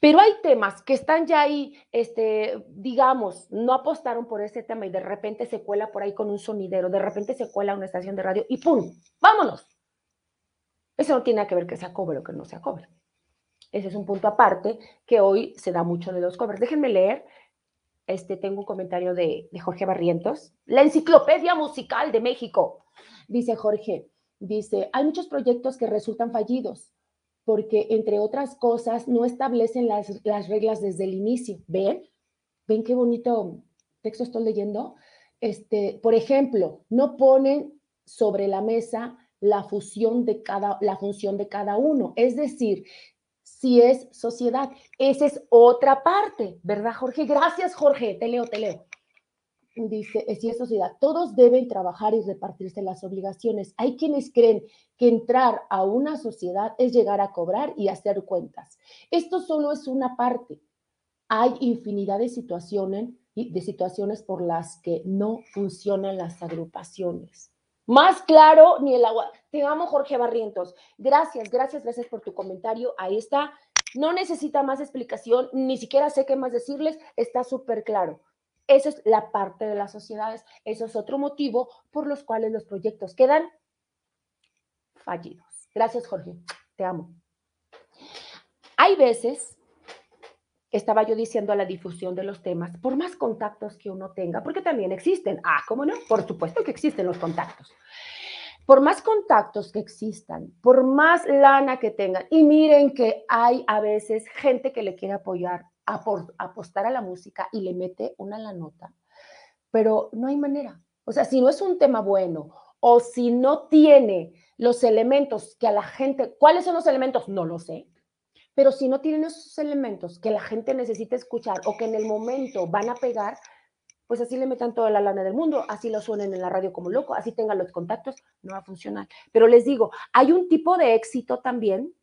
Pero hay temas que están ya ahí, este, digamos, no apostaron por ese tema y de repente se cuela por ahí con un sonidero, de repente se cuela una estación de radio y ¡pum! ¡Vámonos! Eso no tiene que ver que sea cover o que no sea cover. Ese es un punto aparte que hoy se da mucho de los covers. Déjenme leer. Este, tengo un comentario de, de Jorge Barrientos. La enciclopedia musical de México. Dice Jorge, dice, hay muchos proyectos que resultan fallidos porque, entre otras cosas, no establecen las, reglas desde el inicio. ¿Ven? ¿Ven qué bonito texto estoy leyendo? Este, por ejemplo, no ponen sobre la mesa la, fusión de cada, la función de cada uno. Es decir, si es sociedad, esa es otra parte, ¿verdad, Jorge? Gracias, Jorge. Te leo, te leo dice, si es sociedad, todos deben trabajar y repartirse las obligaciones. Hay quienes creen que entrar a una sociedad es llegar a cobrar y hacer cuentas. Esto solo es una parte. Hay infinidad de situaciones, de situaciones por las que no funcionan las agrupaciones. Más claro, ni el agua. Te amo, Jorge Barrientos. Gracias, gracias, gracias por tu comentario. Ahí está. No necesita más explicación, ni siquiera sé qué más decirles. Está súper claro. Esa es la parte de las sociedades. Eso es otro motivo por los cuales los proyectos quedan fallidos. Gracias, Jorge. Te amo. Hay veces, estaba yo diciendo a la difusión de los temas, por más contactos que uno tenga, porque también existen. Ah, ¿cómo no? Por supuesto que existen los contactos. por más contactos que existan, por más lana que tengan, y miren que hay a veces gente que le quiere apoyar, apostar a la música y le mete una la nota, pero no hay manera. O sea, si no es un tema bueno o si no tiene los elementos que a la gente, ¿cuáles son los elementos? No lo sé. Pero si no tienen esos elementos que la gente necesita escuchar o que en el momento van a pegar, pues así le metan toda la lana del mundo, así lo suenen en la radio como loco, así tengan los contactos, no va a funcionar. Pero les digo, hay un tipo de éxito también,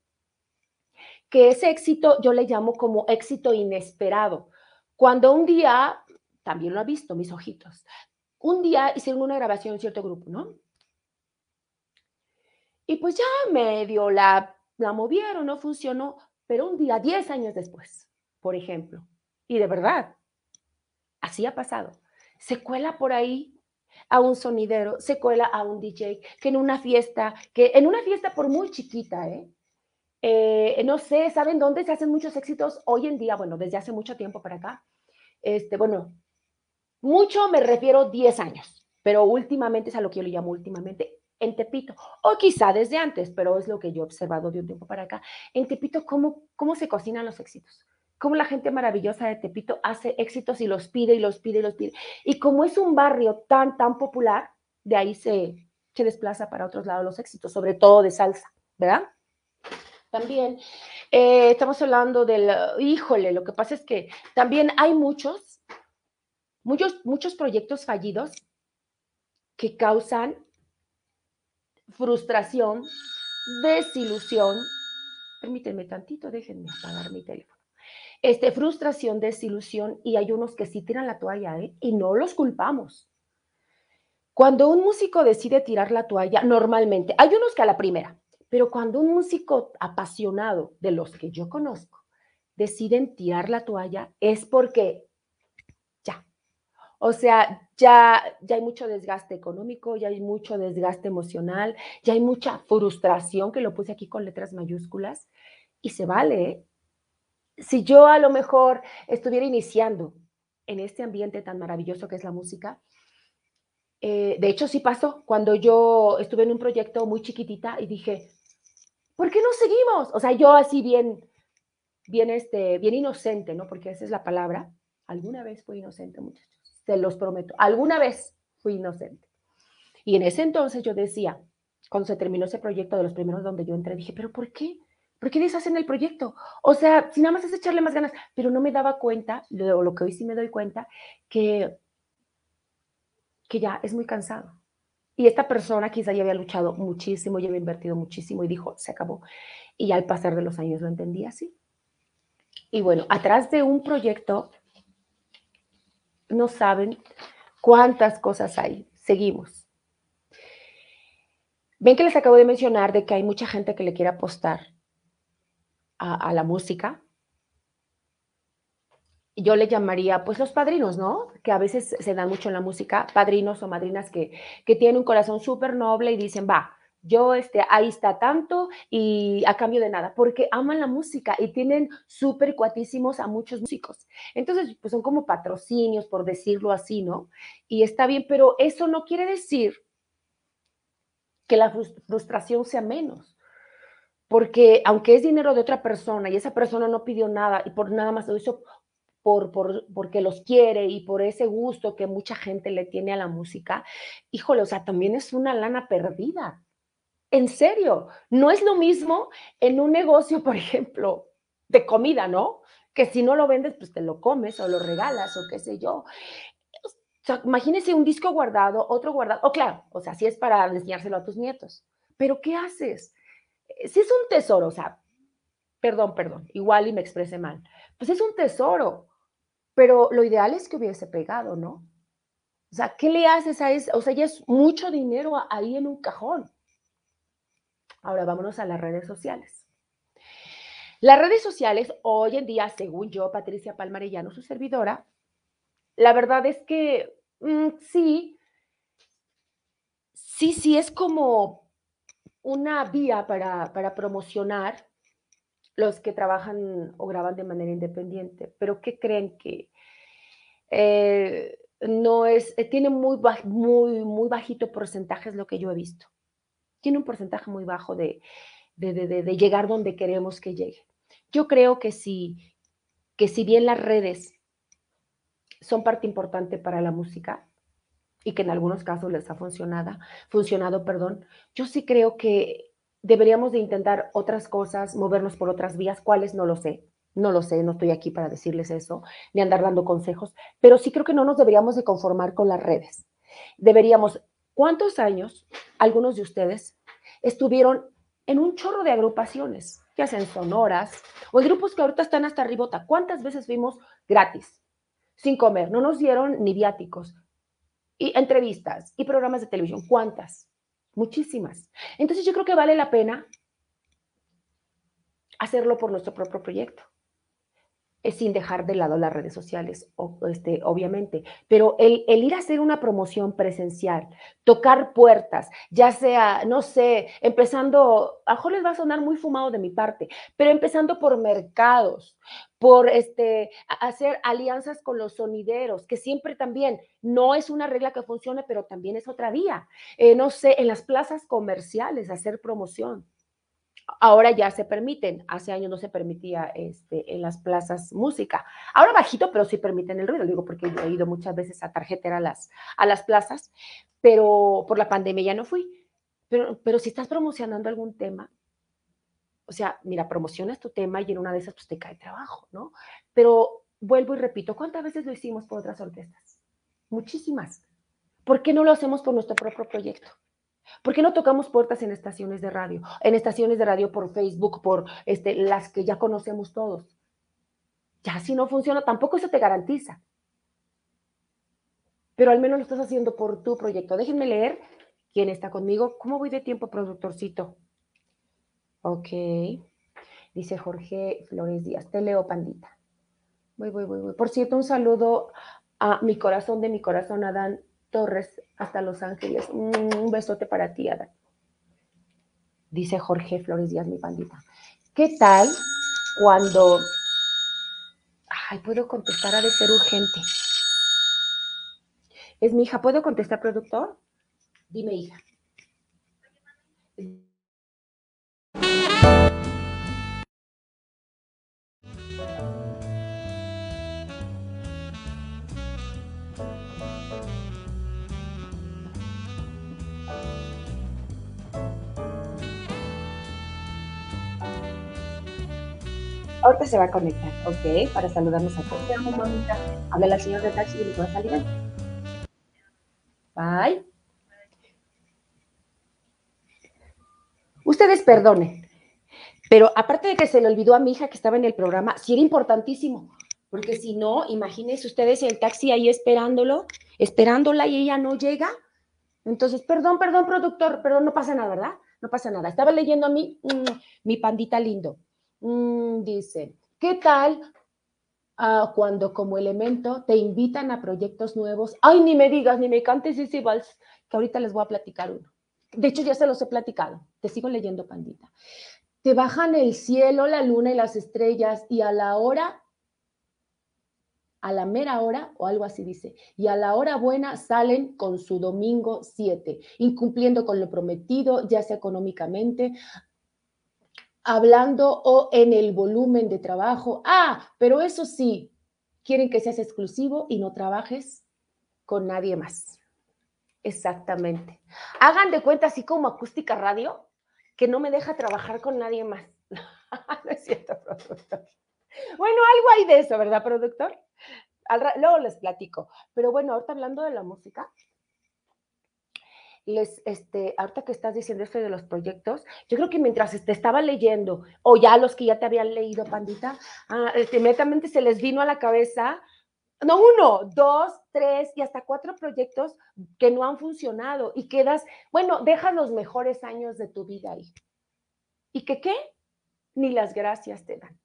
que ese éxito yo le llamo como éxito inesperado. Cuando un día, también lo ha visto mis ojitos, un día hicieron una grabación en cierto grupo, ¿no? Y pues ya medio la, la movieron, no funcionó, pero un día, 10 años después, por ejemplo, y de verdad, así ha pasado, se cuela por ahí a un sonidero, se cuela a un DJ, que en una fiesta, que en una fiesta por muy chiquita, ¿eh? Eh, no sé, ¿saben dónde se hacen muchos éxitos hoy en día? Bueno, desde hace mucho tiempo para acá. Este, bueno, mucho me refiero 10 años, pero últimamente es a lo que yo le llamo últimamente en Tepito, o quizá desde antes, pero es lo que yo he observado de un tiempo para acá, en Tepito, cómo, cómo se cocinan los éxitos, cómo la gente maravillosa de Tepito hace éxitos y los pide y los pide y los pide. Y como es un barrio tan, tan popular, de ahí se, se desplaza para otros lados los éxitos, sobre todo de salsa, ¿verdad? También eh, estamos hablando del, híjole, lo que pasa es que también hay muchos, muchos, muchos proyectos fallidos que causan frustración, desilusión. Permítanme tantito, déjenme apagar mi teléfono. Este, frustración, desilusión, y hay unos que sí tiran la toalla, ¿eh? Y no los culpamos. Cuando un músico decide tirar la toalla, normalmente, hay unos que a la primera, pero cuando un músico apasionado, de los que yo conozco, deciden tirar la toalla, es porque o sea, ya, ya hay mucho desgaste económico, ya hay mucho desgaste emocional, ya hay mucha frustración, que lo puse aquí con letras mayúsculas, y se vale. Si yo a lo mejor estuviera iniciando en este ambiente tan maravilloso que es la música, eh, de hecho sí pasó cuando yo estuve en un proyecto muy chiquitita y dije, ¿por qué no seguimos? O sea, yo así bien, bien, este, bien inocente, ¿no? Porque esa es la palabra. Alguna vez fui inocente, muchachos se los prometo. Alguna vez fui inocente. Y en ese entonces yo decía, cuando se terminó ese proyecto de los primeros donde yo entré, dije, pero ¿por qué? ¿Por qué deshacen el proyecto? O sea, si nada más es echarle más ganas, pero no me daba cuenta, lo, lo que hoy sí me doy cuenta, que, que ya es muy cansado. Y esta persona quizá ya había luchado muchísimo, ya había invertido muchísimo y dijo, se acabó. Y al pasar de los años lo entendí así. Y bueno, atrás de un proyecto no saben cuántas cosas hay. Seguimos. Ven que les acabo de mencionar de que hay mucha gente que le quiere apostar a, la música. Yo le llamaría, pues, los padrinos, ¿no? Que a veces se dan mucho en la música, padrinos o madrinas que, que tienen un corazón súper noble y dicen, va, yo este, ahí está tanto y a cambio de nada, porque aman la música y tienen súper cuatísimos a muchos músicos. Entonces, pues son como patrocinios, por decirlo así, ¿no? Y está bien, pero eso no quiere decir que la frustración sea menos. Porque aunque es dinero de otra persona y esa persona no pidió nada y por nada más lo hizo por, por, porque los quiere y por ese gusto que mucha gente le tiene a la música, híjole, o sea, también es una lana perdida en serio, no es lo mismo en un negocio, por ejemplo, de comida, ¿no? Que si no lo vendes, pues te lo comes o lo regalas o qué sé yo. O sea, imagínese un disco guardado, otro guardado. O claro, o sea, si es para enseñárselo a tus nietos. Pero ¿qué haces? Eh, si es un tesoro, o sea, perdón, perdón, igual y me expresé mal. Pues es un tesoro, pero lo ideal es que hubiese pegado, ¿no? O sea, ¿qué le haces a eso? O sea, ya es mucho dinero ahí en un cajón. Ahora vámonos a las redes sociales. Las redes sociales hoy en día, según yo, Patricia Palmarellano, su servidora, la verdad es que mm, sí, sí, sí es como una vía para, promocionar los que trabajan o graban de manera independiente. Pero ¿qué creen que eh, no es, eh, tiene muy, muy, muy bajito porcentaje es lo que yo he visto. tiene un porcentaje muy bajo de, de, llegar donde queremos que llegue. Yo creo que si, que si bien las redes son parte importante para la música y que en algunos casos les ha funcionado, funcionado, perdón, yo sí creo que deberíamos de intentar otras cosas, movernos por otras vías, cuáles no lo sé, no lo sé, no estoy aquí para decirles eso, ni andar dando consejos, pero sí creo que no nos deberíamos de conformar con las redes. Deberíamos, ¿cuántos años algunos de ustedes estuvieron en un chorro de agrupaciones, ya sean sonoras o en grupos que ahorita están hasta ribota? ¿Cuántas veces fuimos gratis, sin comer? No nos dieron ni viáticos, y entrevistas y programas de televisión. ¿Cuántas? Muchísimas. Entonces yo creo que vale la pena hacerlo por nuestro propio proyecto sin dejar de lado las redes sociales, este, obviamente, pero el, ir a hacer una promoción presencial, tocar puertas, ya sea, no sé, empezando, a les va a sonar muy fumado de mi parte, pero empezando por mercados, por este, hacer alianzas con los sonideros, que siempre también no es una regla que funcione, pero también es otra vía. Eh, no sé, en las plazas comerciales, hacer promoción Ahora ya se permiten, hace años no se permitía este, en las plazas música. Ahora bajito, pero sí permiten el ruido, digo porque yo he ido muchas veces a tarjetera a las, a las plazas, pero por la pandemia ya no fui. Pero, pero si estás promocionando algún tema, o sea, mira, promocionas tu tema y en una de esas pues te cae trabajo, ¿no? Pero vuelvo y repito, ¿cuántas veces lo hicimos por otras orquestas? Muchísimas. ¿Por qué no lo hacemos por nuestro propio proyecto? ¿Por qué no tocamos puertas en estaciones de radio? En estaciones de radio por Facebook, por este, las que ya conocemos todos. Ya si no funciona, tampoco eso te garantiza. Pero al menos lo estás haciendo por tu proyecto. Déjenme leer quién está conmigo. ¿Cómo voy de tiempo, productorcito? Ok. Dice Jorge Flores Díaz. Te leo, pandita. Voy, voy, voy, voy. Por cierto, un saludo a mi corazón de mi corazón, Adán Torres hasta Los Ángeles. Mm, un besote para ti, Adán. Dice Jorge Flores Díaz, mi pandita. ¿Qué tal cuando... Ay, puedo contestar, ha de ser urgente. Es mi hija, ¿puedo contestar, productor? Dime, hija. Ahorita se va a conectar, ¿ok? Para saludarnos a todos. Te amo, mamita. Habla la señora de taxi y le puedo salir. Bye. Ustedes perdonen, pero aparte de que se le olvidó a mi hija que estaba en el programa, sí era importantísimo, porque si no, imagínense ustedes el taxi ahí esperándolo, esperándola y ella no llega. Entonces, perdón, perdón, productor, pero no pasa nada, ¿verdad? No pasa nada. Estaba leyendo a mí, mm, mi pandita lindo. Mm, dice, ¿qué tal ah, cuando como elemento te invitan a proyectos nuevos? Ay, ni me digas, ni me cantes ese vals, que ahorita les voy a platicar uno. De hecho, ya se los he platicado. Te sigo leyendo, pandita. Te bajan el cielo, la luna y las estrellas y a la hora, a la mera hora, o algo así dice, y a la hora buena salen con su domingo 7, incumpliendo con lo prometido, ya sea económicamente, hablando o en el volumen de trabajo. Ah, pero eso sí, quieren que seas exclusivo y no trabajes con nadie más. Exactamente. Hagan de cuenta, así como acústica radio, que no me deja trabajar con nadie más. no es cierto, productor. Bueno, algo hay de eso, ¿verdad, productor? luego les platico. Pero bueno, ahorita hablando de la música, les, este, ahorita que estás diciendo esto de los proyectos, yo creo que mientras te estaba leyendo, o ya los que ya te habían leído, Pandita, ah, este, inmediatamente se les vino a la cabeza, no uno, dos, tres y hasta cuatro proyectos que no han funcionado y quedas, bueno, dejas los mejores años de tu vida ahí. ¿Y que qué? Ni las gracias te dan.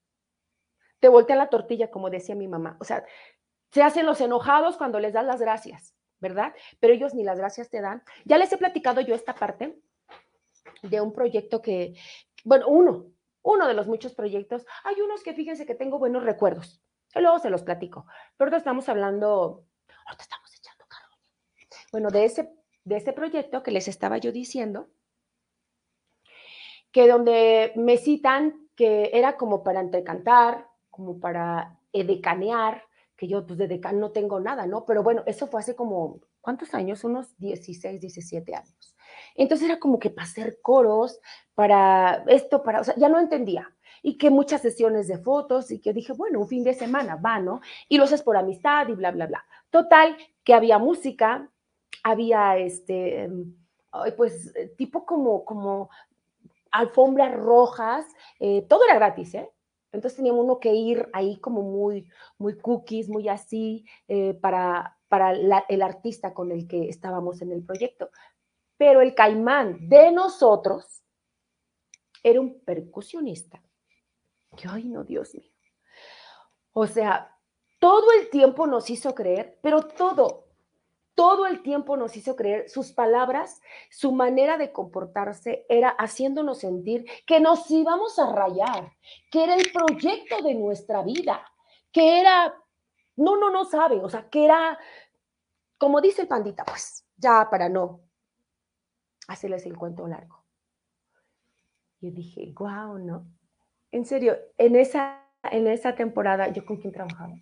Te voltea la tortilla, como decía mi mamá. O sea, se hacen los enojados cuando les das las gracias. ¿Verdad? Pero ellos ni las gracias te dan. Ya les he platicado yo esta parte de un proyecto que, bueno, uno, uno de los muchos proyectos. Hay unos que fíjense que tengo buenos recuerdos. Luego se los platico. Pero estamos hablando, ahorita estamos echando carbón. Bueno, de ese, de ese proyecto que les estaba yo diciendo, que donde me citan que era como para entrecantar, como para edecanear, que yo pues de decan no tengo nada, ¿no? Pero bueno, eso fue hace como, ¿cuántos años? Unos 16, 17 años. Entonces era como que para hacer coros, para esto, para, o sea, ya no entendía. Y que muchas sesiones de fotos y que dije, bueno, un fin de semana va, ¿no? Y lo haces por amistad y bla, bla, bla. Total, que había música, había este, pues tipo como, como alfombras rojas, eh, todo era gratis, ¿eh? Entonces teníamos uno que ir ahí como muy, muy cookies, muy así, eh, para, para el artista con el que estábamos en el proyecto. Pero el caimán de nosotros era un percusionista. Que, ay, no, Dios mío. O sea, todo el tiempo nos hizo creer, pero todo, todo el tiempo nos hizo creer, sus palabras, su manera de comportarse era haciéndonos sentir que nos íbamos a rayar, que era el proyecto de nuestra vida, que era, no, no, no sabe, o sea, que era, como dice el pandita, pues ya para no hacerles el cuento largo. Yo dije, wow, ¿no? En serio, en esa, en esa temporada, ¿yo con quién trabajaba?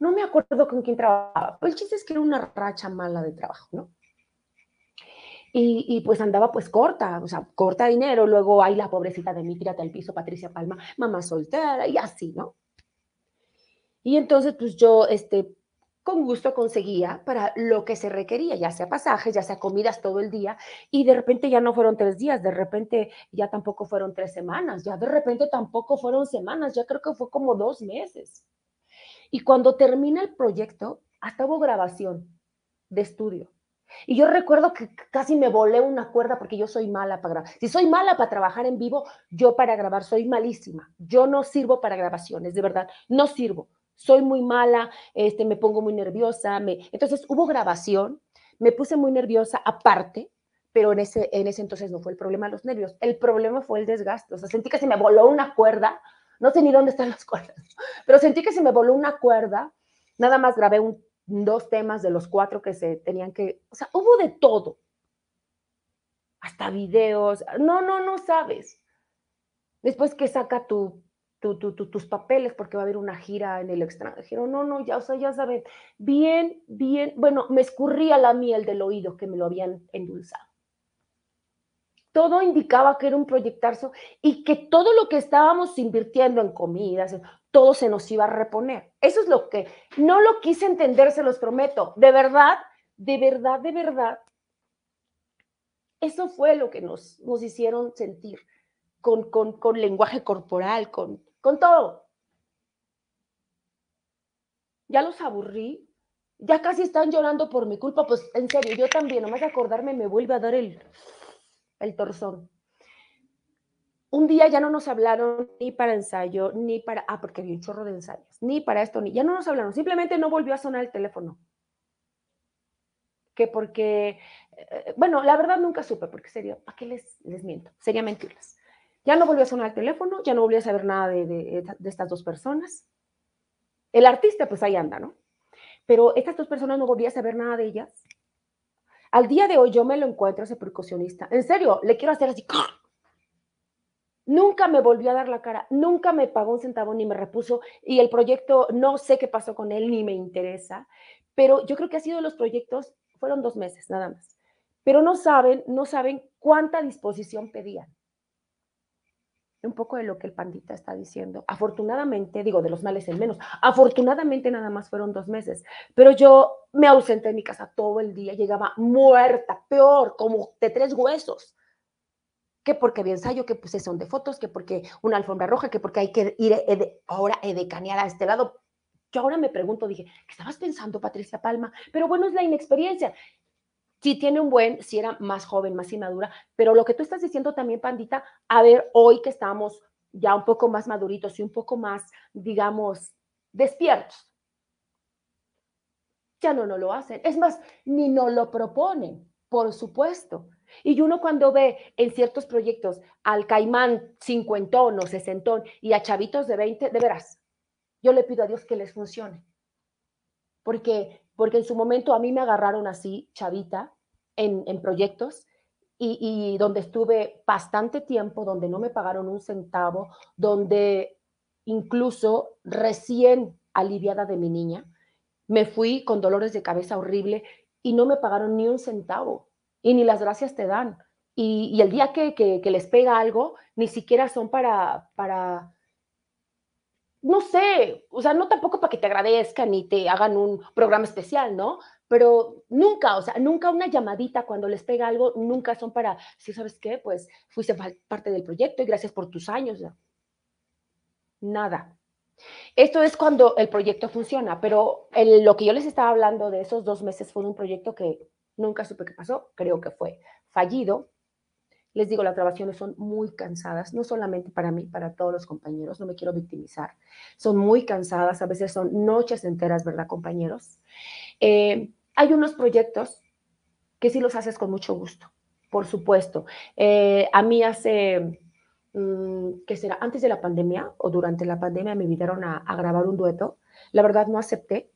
No me acuerdo con quién trabajaba. El chiste es que era una racha mala de trabajo, ¿no? Y, pues andaba pues corta, o sea, corta dinero, luego hay la pobrecita de mí, tírate al piso, Patricia Palma, mamá soltera y así, ¿no? Y entonces pues yo, este, con gusto conseguía para lo que se requería, ya sea pasajes, ya sea comidas todo el día, y de repente ya no fueron tres días, de repente ya tampoco fueron tres semanas, ya de repente tampoco fueron semanas, ya creo que fue como dos meses. Y cuando termina el proyecto, hasta hubo grabación de estudio. Y yo recuerdo que casi me volé una cuerda porque yo soy mala para grabar. Si soy mala para trabajar en vivo, yo para grabar soy malísima. Yo no sirvo para grabaciones, de verdad, no sirvo. Soy muy mala, este, me pongo muy nerviosa. Me... Entonces hubo grabación, me puse muy nerviosa aparte, pero en ese, en ese entonces no fue el problema los nervios. El problema fue el desgaste. O sea, sentí que se me voló una cuerda no sé ni dónde están las cuerdas, pero sentí que se me voló una cuerda. Nada más grabé un, dos temas de los cuatro que se tenían que, o sea, hubo de todo. Hasta videos. No, no, no sabes. Después que saca tu, tus papeles porque va a haber una gira en el extranjero. No, no, ya, o sea, ya saben. Bien, bien. Bueno, me escurría la miel del oído que me lo habían endulzado todo indicaba que era un proyectarse y que todo lo que estábamos invirtiendo en comidas, todo se nos iba a reponer. Eso es lo que no lo quise entender, se los prometo. De verdad, de verdad, de verdad. Eso fue lo que nos, nos hicieron sentir con, con, con lenguaje corporal, con, con todo. Ya los aburrí, ya casi están llorando por mi culpa, pues en serio, yo también, nomás acordarme me vuelve a dar el, el torzón. Un día ya no nos hablaron ni para ensayo, ni para, ah, porque había un chorro de ensayos, ni para esto, ni, ya no nos hablaron, simplemente no volvió a sonar el teléfono. Que porque, eh, bueno, la verdad nunca supe, porque sería, ¿para qué les, les miento? Sería mentirles. Ya no volvió a sonar el teléfono, ya no volvió a saber nada de, de estas dos personas. El artista, pues ahí anda, ¿no? Pero estas dos personas no volvía a saber nada de ellas. Al día de hoy yo me lo encuentro ese percusionista. En serio, le quiero hacer así. Nunca me volvió a dar la cara, nunca me pagó un centavo ni me repuso y el proyecto no sé qué pasó con él ni me interesa, pero yo creo que ha sido de los proyectos, fueron dos meses nada más, pero no saben, no saben cuánta disposición pedían un poco de lo que el pandita está diciendo. Afortunadamente, digo, de los males el menos, afortunadamente nada más fueron dos meses, pero yo me ausenté en mi casa todo el día, llegaba muerta, peor, como de tres huesos. Que porque había ensayo, que pues son de fotos, que porque una alfombra roja, que porque hay que ir ahora edecanear a este lado. Yo ahora me pregunto, dije, ¿qué estabas pensando, Patricia Palma? Pero bueno, es la inexperiencia sí tiene un buen, si era más joven, más inmadura, pero lo que tú estás diciendo también, Pandita, a ver, hoy que estamos ya un poco más maduritos y un poco más, digamos, despiertos, ya no, no lo hacen. Es más, ni no lo proponen, por supuesto. Y uno cuando ve en ciertos proyectos al caimán cincuentón o sesentón y a chavitos de 20, de veras, yo le pido a Dios que les funcione. Porque porque en su momento a mí me agarraron así, chavita, en, proyectos, y, donde estuve bastante tiempo, donde no me pagaron un centavo, donde incluso recién aliviada de mi niña, me fui con dolores de cabeza horrible y no me pagaron ni un centavo y ni las gracias te dan. Y, el día que, que, les pega algo, ni siquiera son para, para, no sé, o sea, no tampoco para que te agradezcan ni te hagan un programa especial, ¿no? pero nunca, o sea, nunca una llamadita cuando les pega algo, nunca son para, si sabes qué, pues fuiste parte del proyecto y gracias por tus años. Nada. Esto es cuando el proyecto funciona, pero lo que yo les estaba hablando de esos dos meses fue un proyecto que nunca supe qué pasó, creo que fue fallido. Les digo, las grabaciones son muy cansadas, no solamente para mí, para todos los compañeros, no me quiero victimizar. Son muy cansadas, a veces son noches enteras, ¿verdad, compañeros? Eh, hay unos proyectos que sí los haces con mucho gusto, por supuesto. Eh, a mí hace, mm, ¿qué será? Antes de la pandemia o durante la pandemia me invitaron a, grabar un dueto. La verdad no acepté,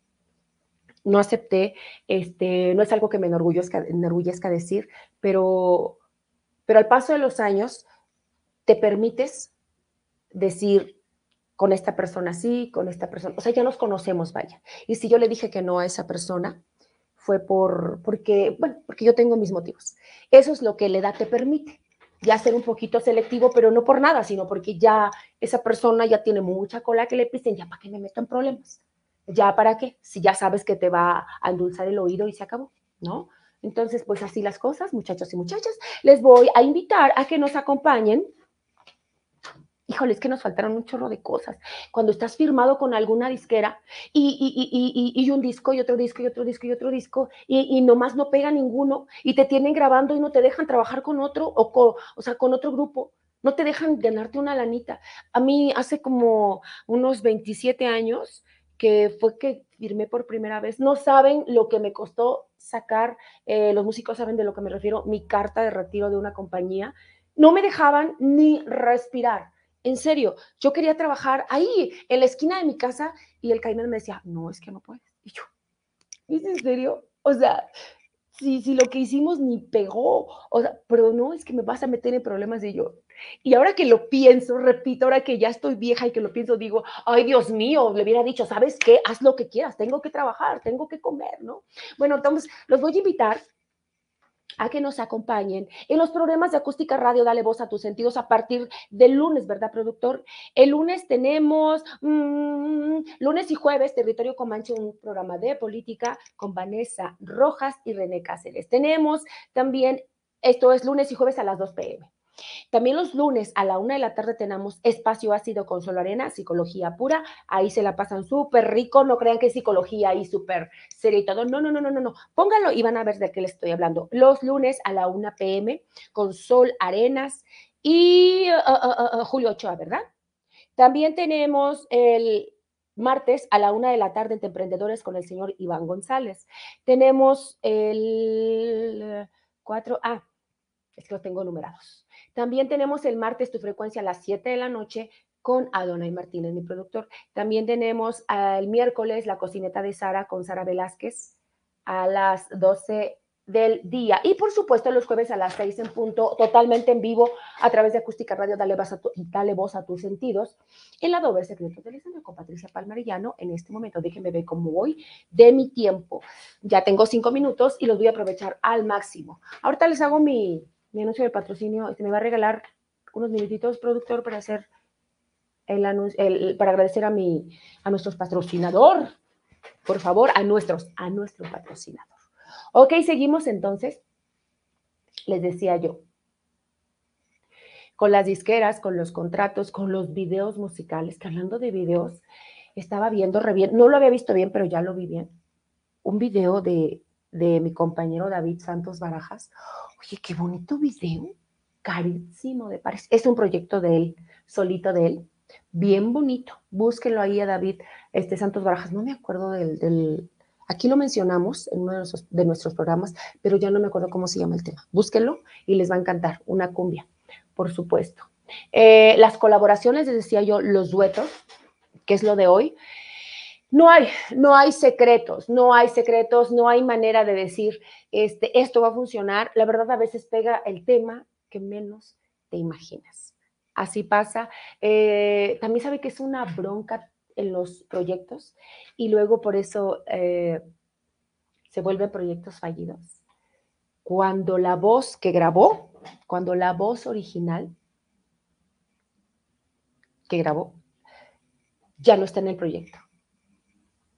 no acepté, este, no es algo que me enorgullezca decir, pero, pero al paso de los años te permites decir con esta persona sí, con esta persona, o sea, ya nos conocemos, vaya. Y si yo le dije que no a esa persona, fue por, porque, bueno, porque yo tengo mis motivos. Eso es lo que la edad te permite, ya ser un poquito selectivo, pero no por nada, sino porque ya esa persona ya tiene mucha cola que le pisen, ya para qué me metan problemas, ya para qué, si ya sabes que te va a endulzar el oído y se acabó, ¿no? Entonces, pues así las cosas, muchachos y muchachas, les voy a invitar a que nos acompañen híjole, es que nos faltaron un chorro de cosas. Cuando estás firmado con alguna disquera y, y, y, y un disco y otro disco y otro disco y otro disco y, nomás no pega ninguno y te tienen grabando y no te dejan trabajar con otro o, con, o sea, con otro grupo. No te dejan ganarte una lanita. A mí hace como unos 27 años que fue que firmé por primera vez. No saben lo que me costó sacar, eh, los músicos saben de lo que me refiero, mi carta de retiro de una compañía. No me dejaban ni respirar en serio, yo quería trabajar ahí, en la esquina de mi casa, y el caimán me decía, no, es que no puedes. Y yo, ¿es en serio? O sea, si, si lo que hicimos ni pegó, o sea, pero no, es que me vas a meter en problemas de yo. Y ahora que lo pienso, repito, ahora que ya estoy vieja y que lo pienso, digo, ay, Dios mío, le hubiera dicho, ¿sabes qué? Haz lo que quieras, tengo que trabajar, tengo que comer, ¿no? Bueno, entonces, los voy a invitar a que nos acompañen en los programas de acústica radio Dale Voz a tus sentidos a partir del lunes, ¿verdad, productor? El lunes tenemos, mm, lunes y jueves, Territorio Comanche, un programa de política con Vanessa Rojas y René Cáceres. Tenemos también, esto es lunes y jueves a las 2 pm. También los lunes a la una de la tarde tenemos espacio ácido con solo arena, psicología pura. Ahí se la pasan súper rico. No crean que es psicología ahí súper seria y. No, no, no, no, no, no. Pónganlo y van a ver de qué les estoy hablando. Los lunes a la una pm con Sol Arenas y uh, uh, uh, Julio Ochoa, ¿verdad? También tenemos el martes a la una de la tarde entre Emprendedores con el señor Iván González. Tenemos el 4, ah, es que los tengo numerados. También tenemos el martes tu frecuencia a las 7 de la noche con Adonai Martínez, mi productor. También tenemos el miércoles la cocineta de Sara con Sara Velázquez a las 12 del día. Y por supuesto los jueves a las 6 en punto, totalmente en vivo a través de Acústica Radio, dale voz a, dale voz a tus sentidos. En la doble secreto de con Patricia Palmarillano. En este momento déjenme ver cómo voy de mi tiempo. Ya tengo cinco minutos y los voy a aprovechar al máximo. Ahorita les hago mi, mi anuncio de patrocinio, este, me va a regalar unos minutitos, productor, para hacer el anuncio, para agradecer a mi, a nuestros patrocinador, por favor, a nuestros, a nuestro patrocinador. Ok, seguimos entonces. Les decía yo, con las disqueras, con los contratos, con los videos musicales, que hablando de videos, estaba viendo re bien, no lo había visto bien, pero ya lo vi bien, un video de, de mi compañero David Santos Barajas, Oye, qué bonito video, carísimo de París. Es un proyecto de él, solito de él, bien bonito. Búsquenlo ahí a David este, Santos Barajas. No me acuerdo del, Aquí lo mencionamos en uno de nuestros, programas, pero ya no me acuerdo cómo se llama el tema. Búsquenlo y les va a encantar. Una cumbia, por supuesto. Eh, las colaboraciones, les decía yo, los duetos, que es lo de hoy. No hay, no hay secretos, no hay secretos, no hay manera de decir, este, esto va a funcionar. La verdad, a veces pega el tema que menos te imaginas. Así pasa. Eh, también sabe que es una bronca en los proyectos y luego por eso eh, se vuelven proyectos fallidos. Cuando la voz que grabó, cuando la voz original que grabó ya no está en el proyecto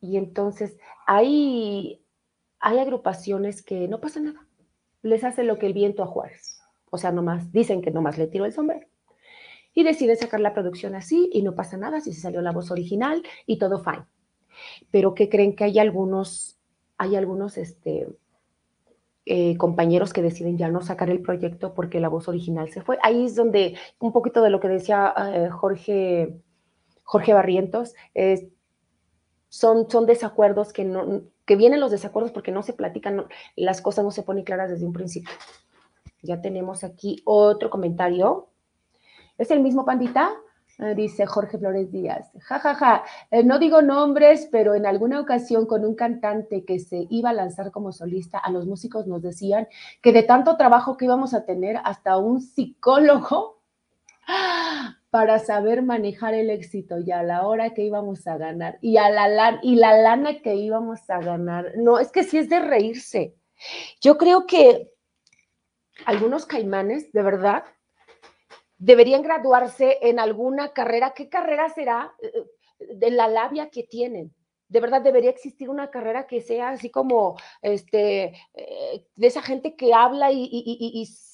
y entonces hay, hay agrupaciones que no pasa nada. Les hace lo que el viento a Juárez. O sea, nomás dicen que nomás le tiro el sombrero. Y deciden sacar la producción así y no pasa nada si se salió la voz original y todo fine. Pero que creen que hay algunos, hay algunos este, eh, compañeros que deciden ya no sacar el proyecto porque la voz original se fue. Ahí es donde un poquito de lo que decía eh, Jorge, Jorge Barrientos, son, son desacuerdos que, no, que vienen los desacuerdos porque no se platican, las cosas no se ponen claras desde un principio. Ya tenemos aquí otro comentario. ¿Es el mismo pandita? Eh, dice Jorge Flores Díaz. Ja, ja, ja. Eh, no digo nombres, pero en alguna ocasión con un cantante que se iba a lanzar como solista, a los músicos nos decían que de tanto trabajo que íbamos a tener, hasta un psicólogo para saber manejar el éxito y a la hora que íbamos a ganar y, a la, y la lana que íbamos a ganar. No, es que sí es de reírse. Yo creo que algunos caimanes, de verdad, deberían graduarse en alguna carrera. ¿Qué carrera será de la labia que tienen? De verdad debería existir una carrera que sea así como este, eh, de esa gente que habla y,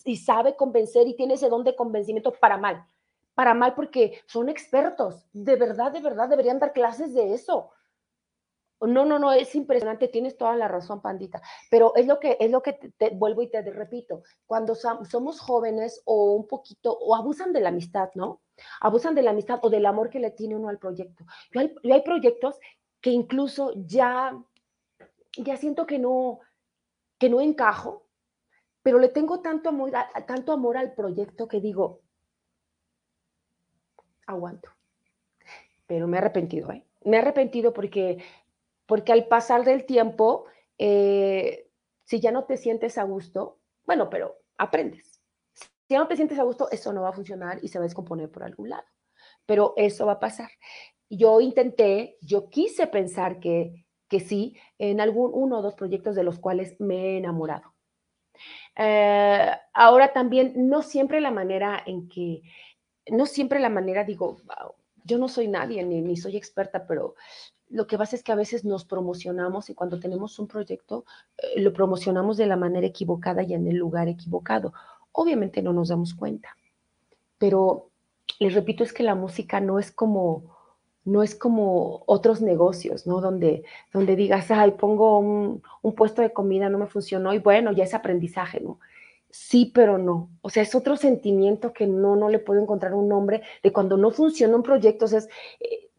y, sabe convencer y tiene ese don de convencimiento para mal para mal porque son expertos. De verdad, de verdad, deberían dar clases de eso. No, no, no, es impresionante, tienes toda la razón, Pandita, pero es lo que, es lo que te, vuelvo y te repito, cuando somos jóvenes o un poquito, o abusan de la amistad, ¿no? Abusan de la amistad o del amor que le tiene uno al proyecto. Yo hay, hay proyectos que incluso ya, ya siento que no, que no encajo, pero le tengo tanto amor, tanto amor al proyecto que digo, aguanto. Pero me he arrepentido, ¿eh? Me he arrepentido porque, porque al pasar del tiempo, eh, si ya no te sientes a gusto, bueno, pero aprendes. Si ya no te sientes a gusto, eso no va a funcionar y se va a descomponer por algún lado. Pero eso va a pasar. Yo intenté, yo quise pensar que, que sí, en algún uno o dos proyectos de los cuales me he enamorado. Eh, ahora también, no siempre la manera en que, no siempre la manera, digo, yo no soy nadie ni, ni soy experta, pero lo que pasa es que a veces nos promocionamos y cuando tenemos un proyecto eh, lo promocionamos de la manera equivocada y en el lugar equivocado. Obviamente no nos damos cuenta, pero les repito, es que la música no es como, no es como otros negocios, ¿no? Donde, donde digas, ay, pongo un, un puesto de comida, no me funcionó y bueno, ya es aprendizaje, ¿no? Sí, pero no. O sea, es otro sentimiento que no, no le puedo encontrar un nombre de cuando no funciona un proyecto. O sea, eh,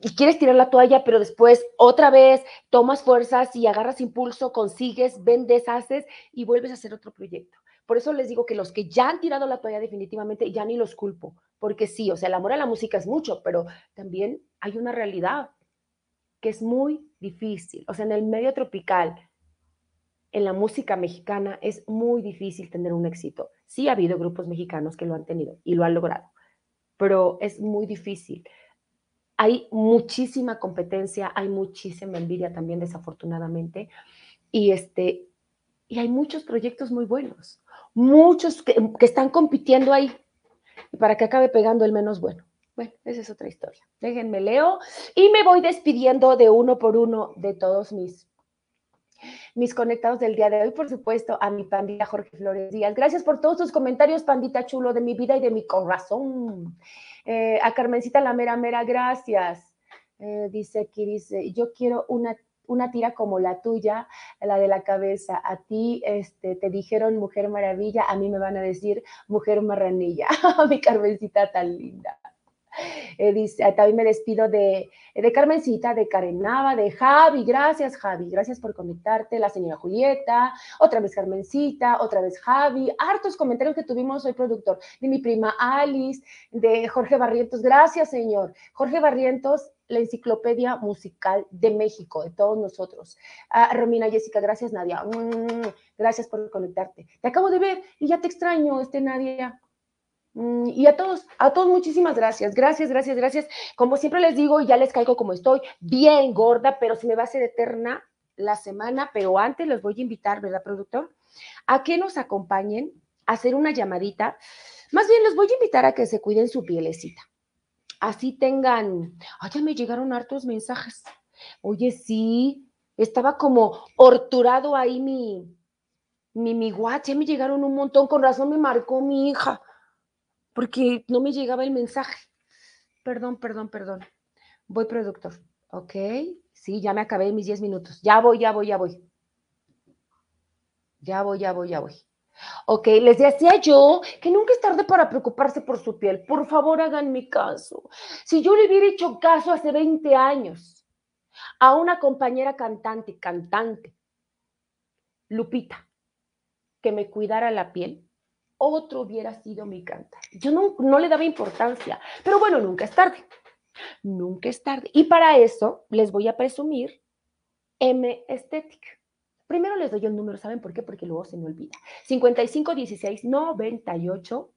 y quieres tirar la toalla, pero después otra vez tomas fuerzas y agarras impulso, consigues, vendes, haces y vuelves a hacer otro proyecto. Por eso les digo que los que ya han tirado la toalla definitivamente ya ni los culpo, porque sí, o sea, el amor a la música es mucho, pero también hay una realidad que es muy difícil. O sea, en el medio tropical, en la música mexicana es muy difícil tener un éxito. Sí ha habido grupos mexicanos que lo han tenido y lo han logrado, pero es muy difícil. Hay muchísima competencia, hay muchísima envidia también desafortunadamente y este y hay muchos proyectos muy buenos, muchos que, que están compitiendo ahí para que acabe pegando el menos bueno. Bueno, esa es otra historia. Déjenme leo y me voy despidiendo de uno por uno de todos mis mis conectados del día de hoy, por supuesto, a mi pandita Jorge Flores Díaz. Gracias por todos tus comentarios, pandita chulo de mi vida y de mi corazón. Eh, a Carmencita la mera mera, gracias. Eh, dice aquí, dice, yo quiero una, una tira como la tuya, la de la cabeza. A ti este, te dijeron mujer maravilla, a mí me van a decir mujer marranilla. mi Carmencita tan linda. Eh, dice, también me despido de, Carmencita, de Karenava, de Javi. Gracias, Javi. Gracias por conectarte. La señora Julieta, otra vez Carmencita, otra vez Javi. Hartos comentarios que tuvimos hoy, productor. De mi prima Alice, de Jorge Barrientos. Gracias, señor. Jorge Barrientos, la enciclopedia musical de México, de todos nosotros. Ah, Romina, Jessica, gracias Nadia. Mm, gracias por conectarte. Te acabo de ver y ya te extraño, este Nadia. Mm, y a todos, a todos muchísimas gracias, gracias, gracias, gracias. Como siempre les digo, ya les caigo como estoy, bien gorda, pero se me va a hacer eterna la semana, pero antes los voy a invitar, ¿verdad, productor? A que nos acompañen a hacer una llamadita. Más bien, los voy a invitar a que se cuiden su pielecita. Así tengan, ay, ya me llegaron hartos mensajes. Oye, sí, estaba como horturado ahí mi, mi, mi me llegaron un montón, con razón me marcó mi hija porque no me llegaba el mensaje. Perdón, perdón, perdón. Voy, productor. Ok, sí, ya me acabé mis 10 minutos. Ya voy, ya voy, ya voy. Ya voy, ya voy, ya voy. Ok, les decía yo que nunca es tarde para preocuparse por su piel. Por favor, hagan mi caso. Si yo le hubiera hecho caso hace 20 años a una compañera cantante, cantante, Lupita, que me cuidara la piel, otro hubiera sido mi cantar. Yo no, no le daba importancia, pero bueno, nunca es tarde. Nunca es tarde. Y para eso les voy a presumir M Estética. Primero les doy el número, ¿saben por qué? Porque luego se me olvida. 55 16 98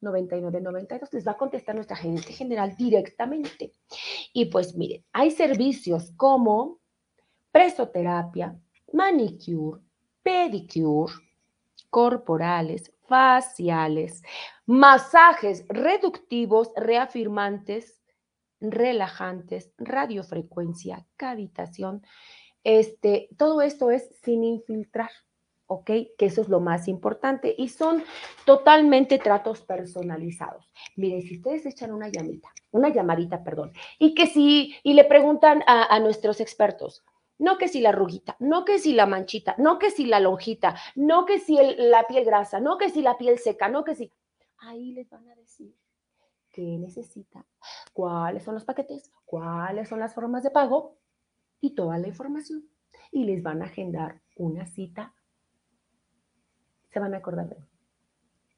99 92. Les va a contestar nuestra gerente general directamente. Y pues miren, hay servicios como presoterapia, manicure, pedicure, corporales, faciales, masajes reductivos, reafirmantes, relajantes, radiofrecuencia, cavitación. Este, todo esto es sin infiltrar, ¿ok? Que eso es lo más importante y son totalmente tratos personalizados. Miren, si ustedes echan una llamita, una llamadita, perdón, y que si, y le preguntan a, a nuestros expertos, no que si la rugita, no que si la manchita, no que si la lonjita, no que si la piel grasa, no que si la piel seca, no que si... Ahí les van a decir qué necesita, cuáles son los paquetes, cuáles son las formas de pago y toda la información. Y les van a agendar una cita. Se van a acordar de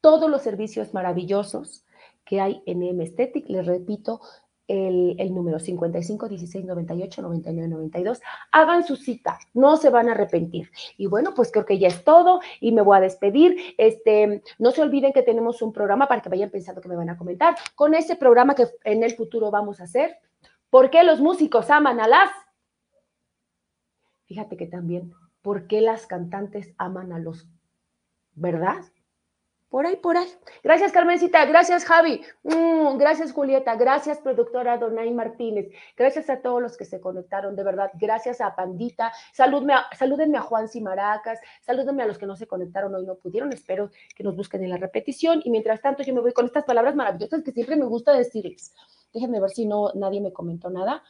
todos los servicios maravillosos que hay en M Aesthetic, les repito, el, número 55 16 98 99 92. Hagan su cita, no se van a arrepentir. Y bueno, pues creo que ya es todo y me voy a despedir. Este, no se olviden que tenemos un programa para que vayan pensando que me van a comentar. Con ese programa que en el futuro vamos a hacer, ¿por qué los músicos aman a las? Fíjate que también, ¿por qué las cantantes aman a los? ¿Verdad? Por ahí, por ahí. Gracias, Carmencita. Gracias, Javi. Mm, gracias, Julieta. Gracias, productora Donay Martínez. Gracias a todos los que se conectaron, de verdad. Gracias a Pandita. Salúdenme a Juan Simaracas. Salúdenme a los que no se conectaron hoy, no pudieron. Espero que nos busquen en la repetición. Y mientras tanto, yo me voy con estas palabras maravillosas que siempre me gusta decirles. Déjenme ver si no nadie me comentó nada.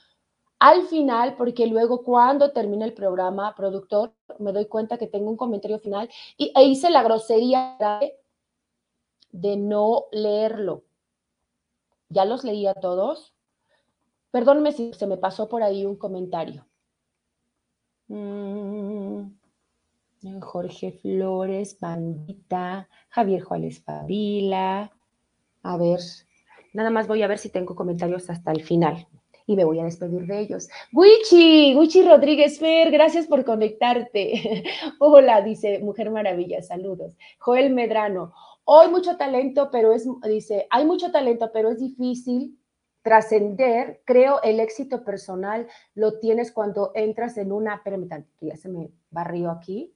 Al final, porque luego cuando termina el programa, productor, me doy cuenta que tengo un comentario final y e hice la grosería de no leerlo. ¿Ya los leía todos? Perdónme si se me pasó por ahí un comentario. Mm, Jorge Flores, Bandita, Javier Juárez Fabila. A ver, nada más voy a ver si tengo comentarios hasta el final y me voy a despedir de ellos. Wichi, Wichi Rodríguez Fer, gracias por conectarte. Hola, dice Mujer Maravilla, saludos. Joel Medrano, Hoy mucho talento, pero es, dice, hay mucho talento, pero es difícil trascender. Creo el éxito personal lo tienes cuando entras en una, que ya se me barrió aquí.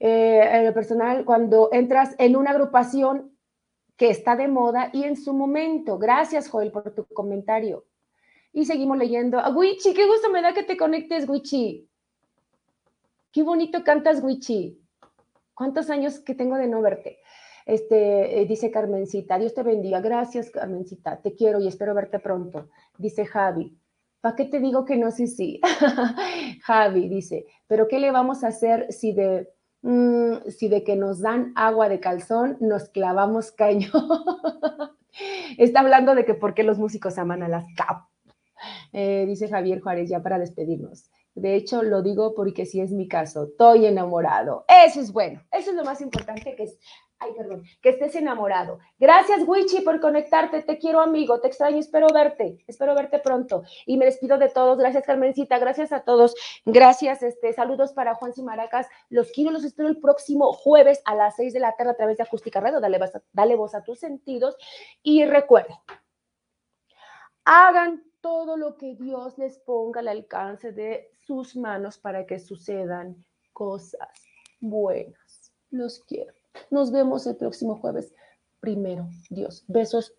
Eh, el personal, cuando entras en una agrupación que está de moda y en su momento. Gracias, Joel, por tu comentario. Y seguimos leyendo. Ah, Wichi, qué gusto me da que te conectes, Wichi. Qué bonito cantas, Wichi. ¿Cuántos años que tengo de no verte? Este, eh, dice Carmencita, Dios te bendiga. Gracias, Carmencita. Te quiero y espero verte pronto. Dice Javi, ¿para qué te digo que no? Sí, sí. Javi dice, ¿pero qué le vamos a hacer si de, mm, si de que nos dan agua de calzón nos clavamos caño? Está hablando de que por qué los músicos aman a las cap. Eh, dice Javier Juárez, ya para despedirnos. De hecho, lo digo porque si es mi caso, estoy enamorado. Eso es bueno, eso es lo más importante que es ay, perdón, que estés enamorado. Gracias, Wichi, por conectarte. Te quiero, amigo. Te extraño. Espero verte. Espero verte pronto. Y me despido de todos. Gracias, Carmencita. Gracias a todos. Gracias. Este, saludos para Juan Maracas. Los quiero, los espero el próximo jueves a las 6 de la tarde a través de Acústica Radio. Dale, dale voz a tus sentidos. Y recuerden, hagan todo lo que Dios les ponga al alcance de sus manos para que sucedan cosas buenas. Los quiero. Nos vemos el próximo jueves. Primero, Dios. Besos.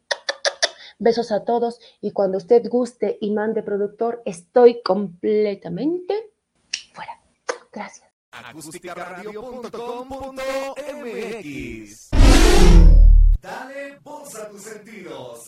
Besos a todos y cuando usted guste y mande productor, estoy completamente fuera. Gracias. Dale voz a tus sentidos.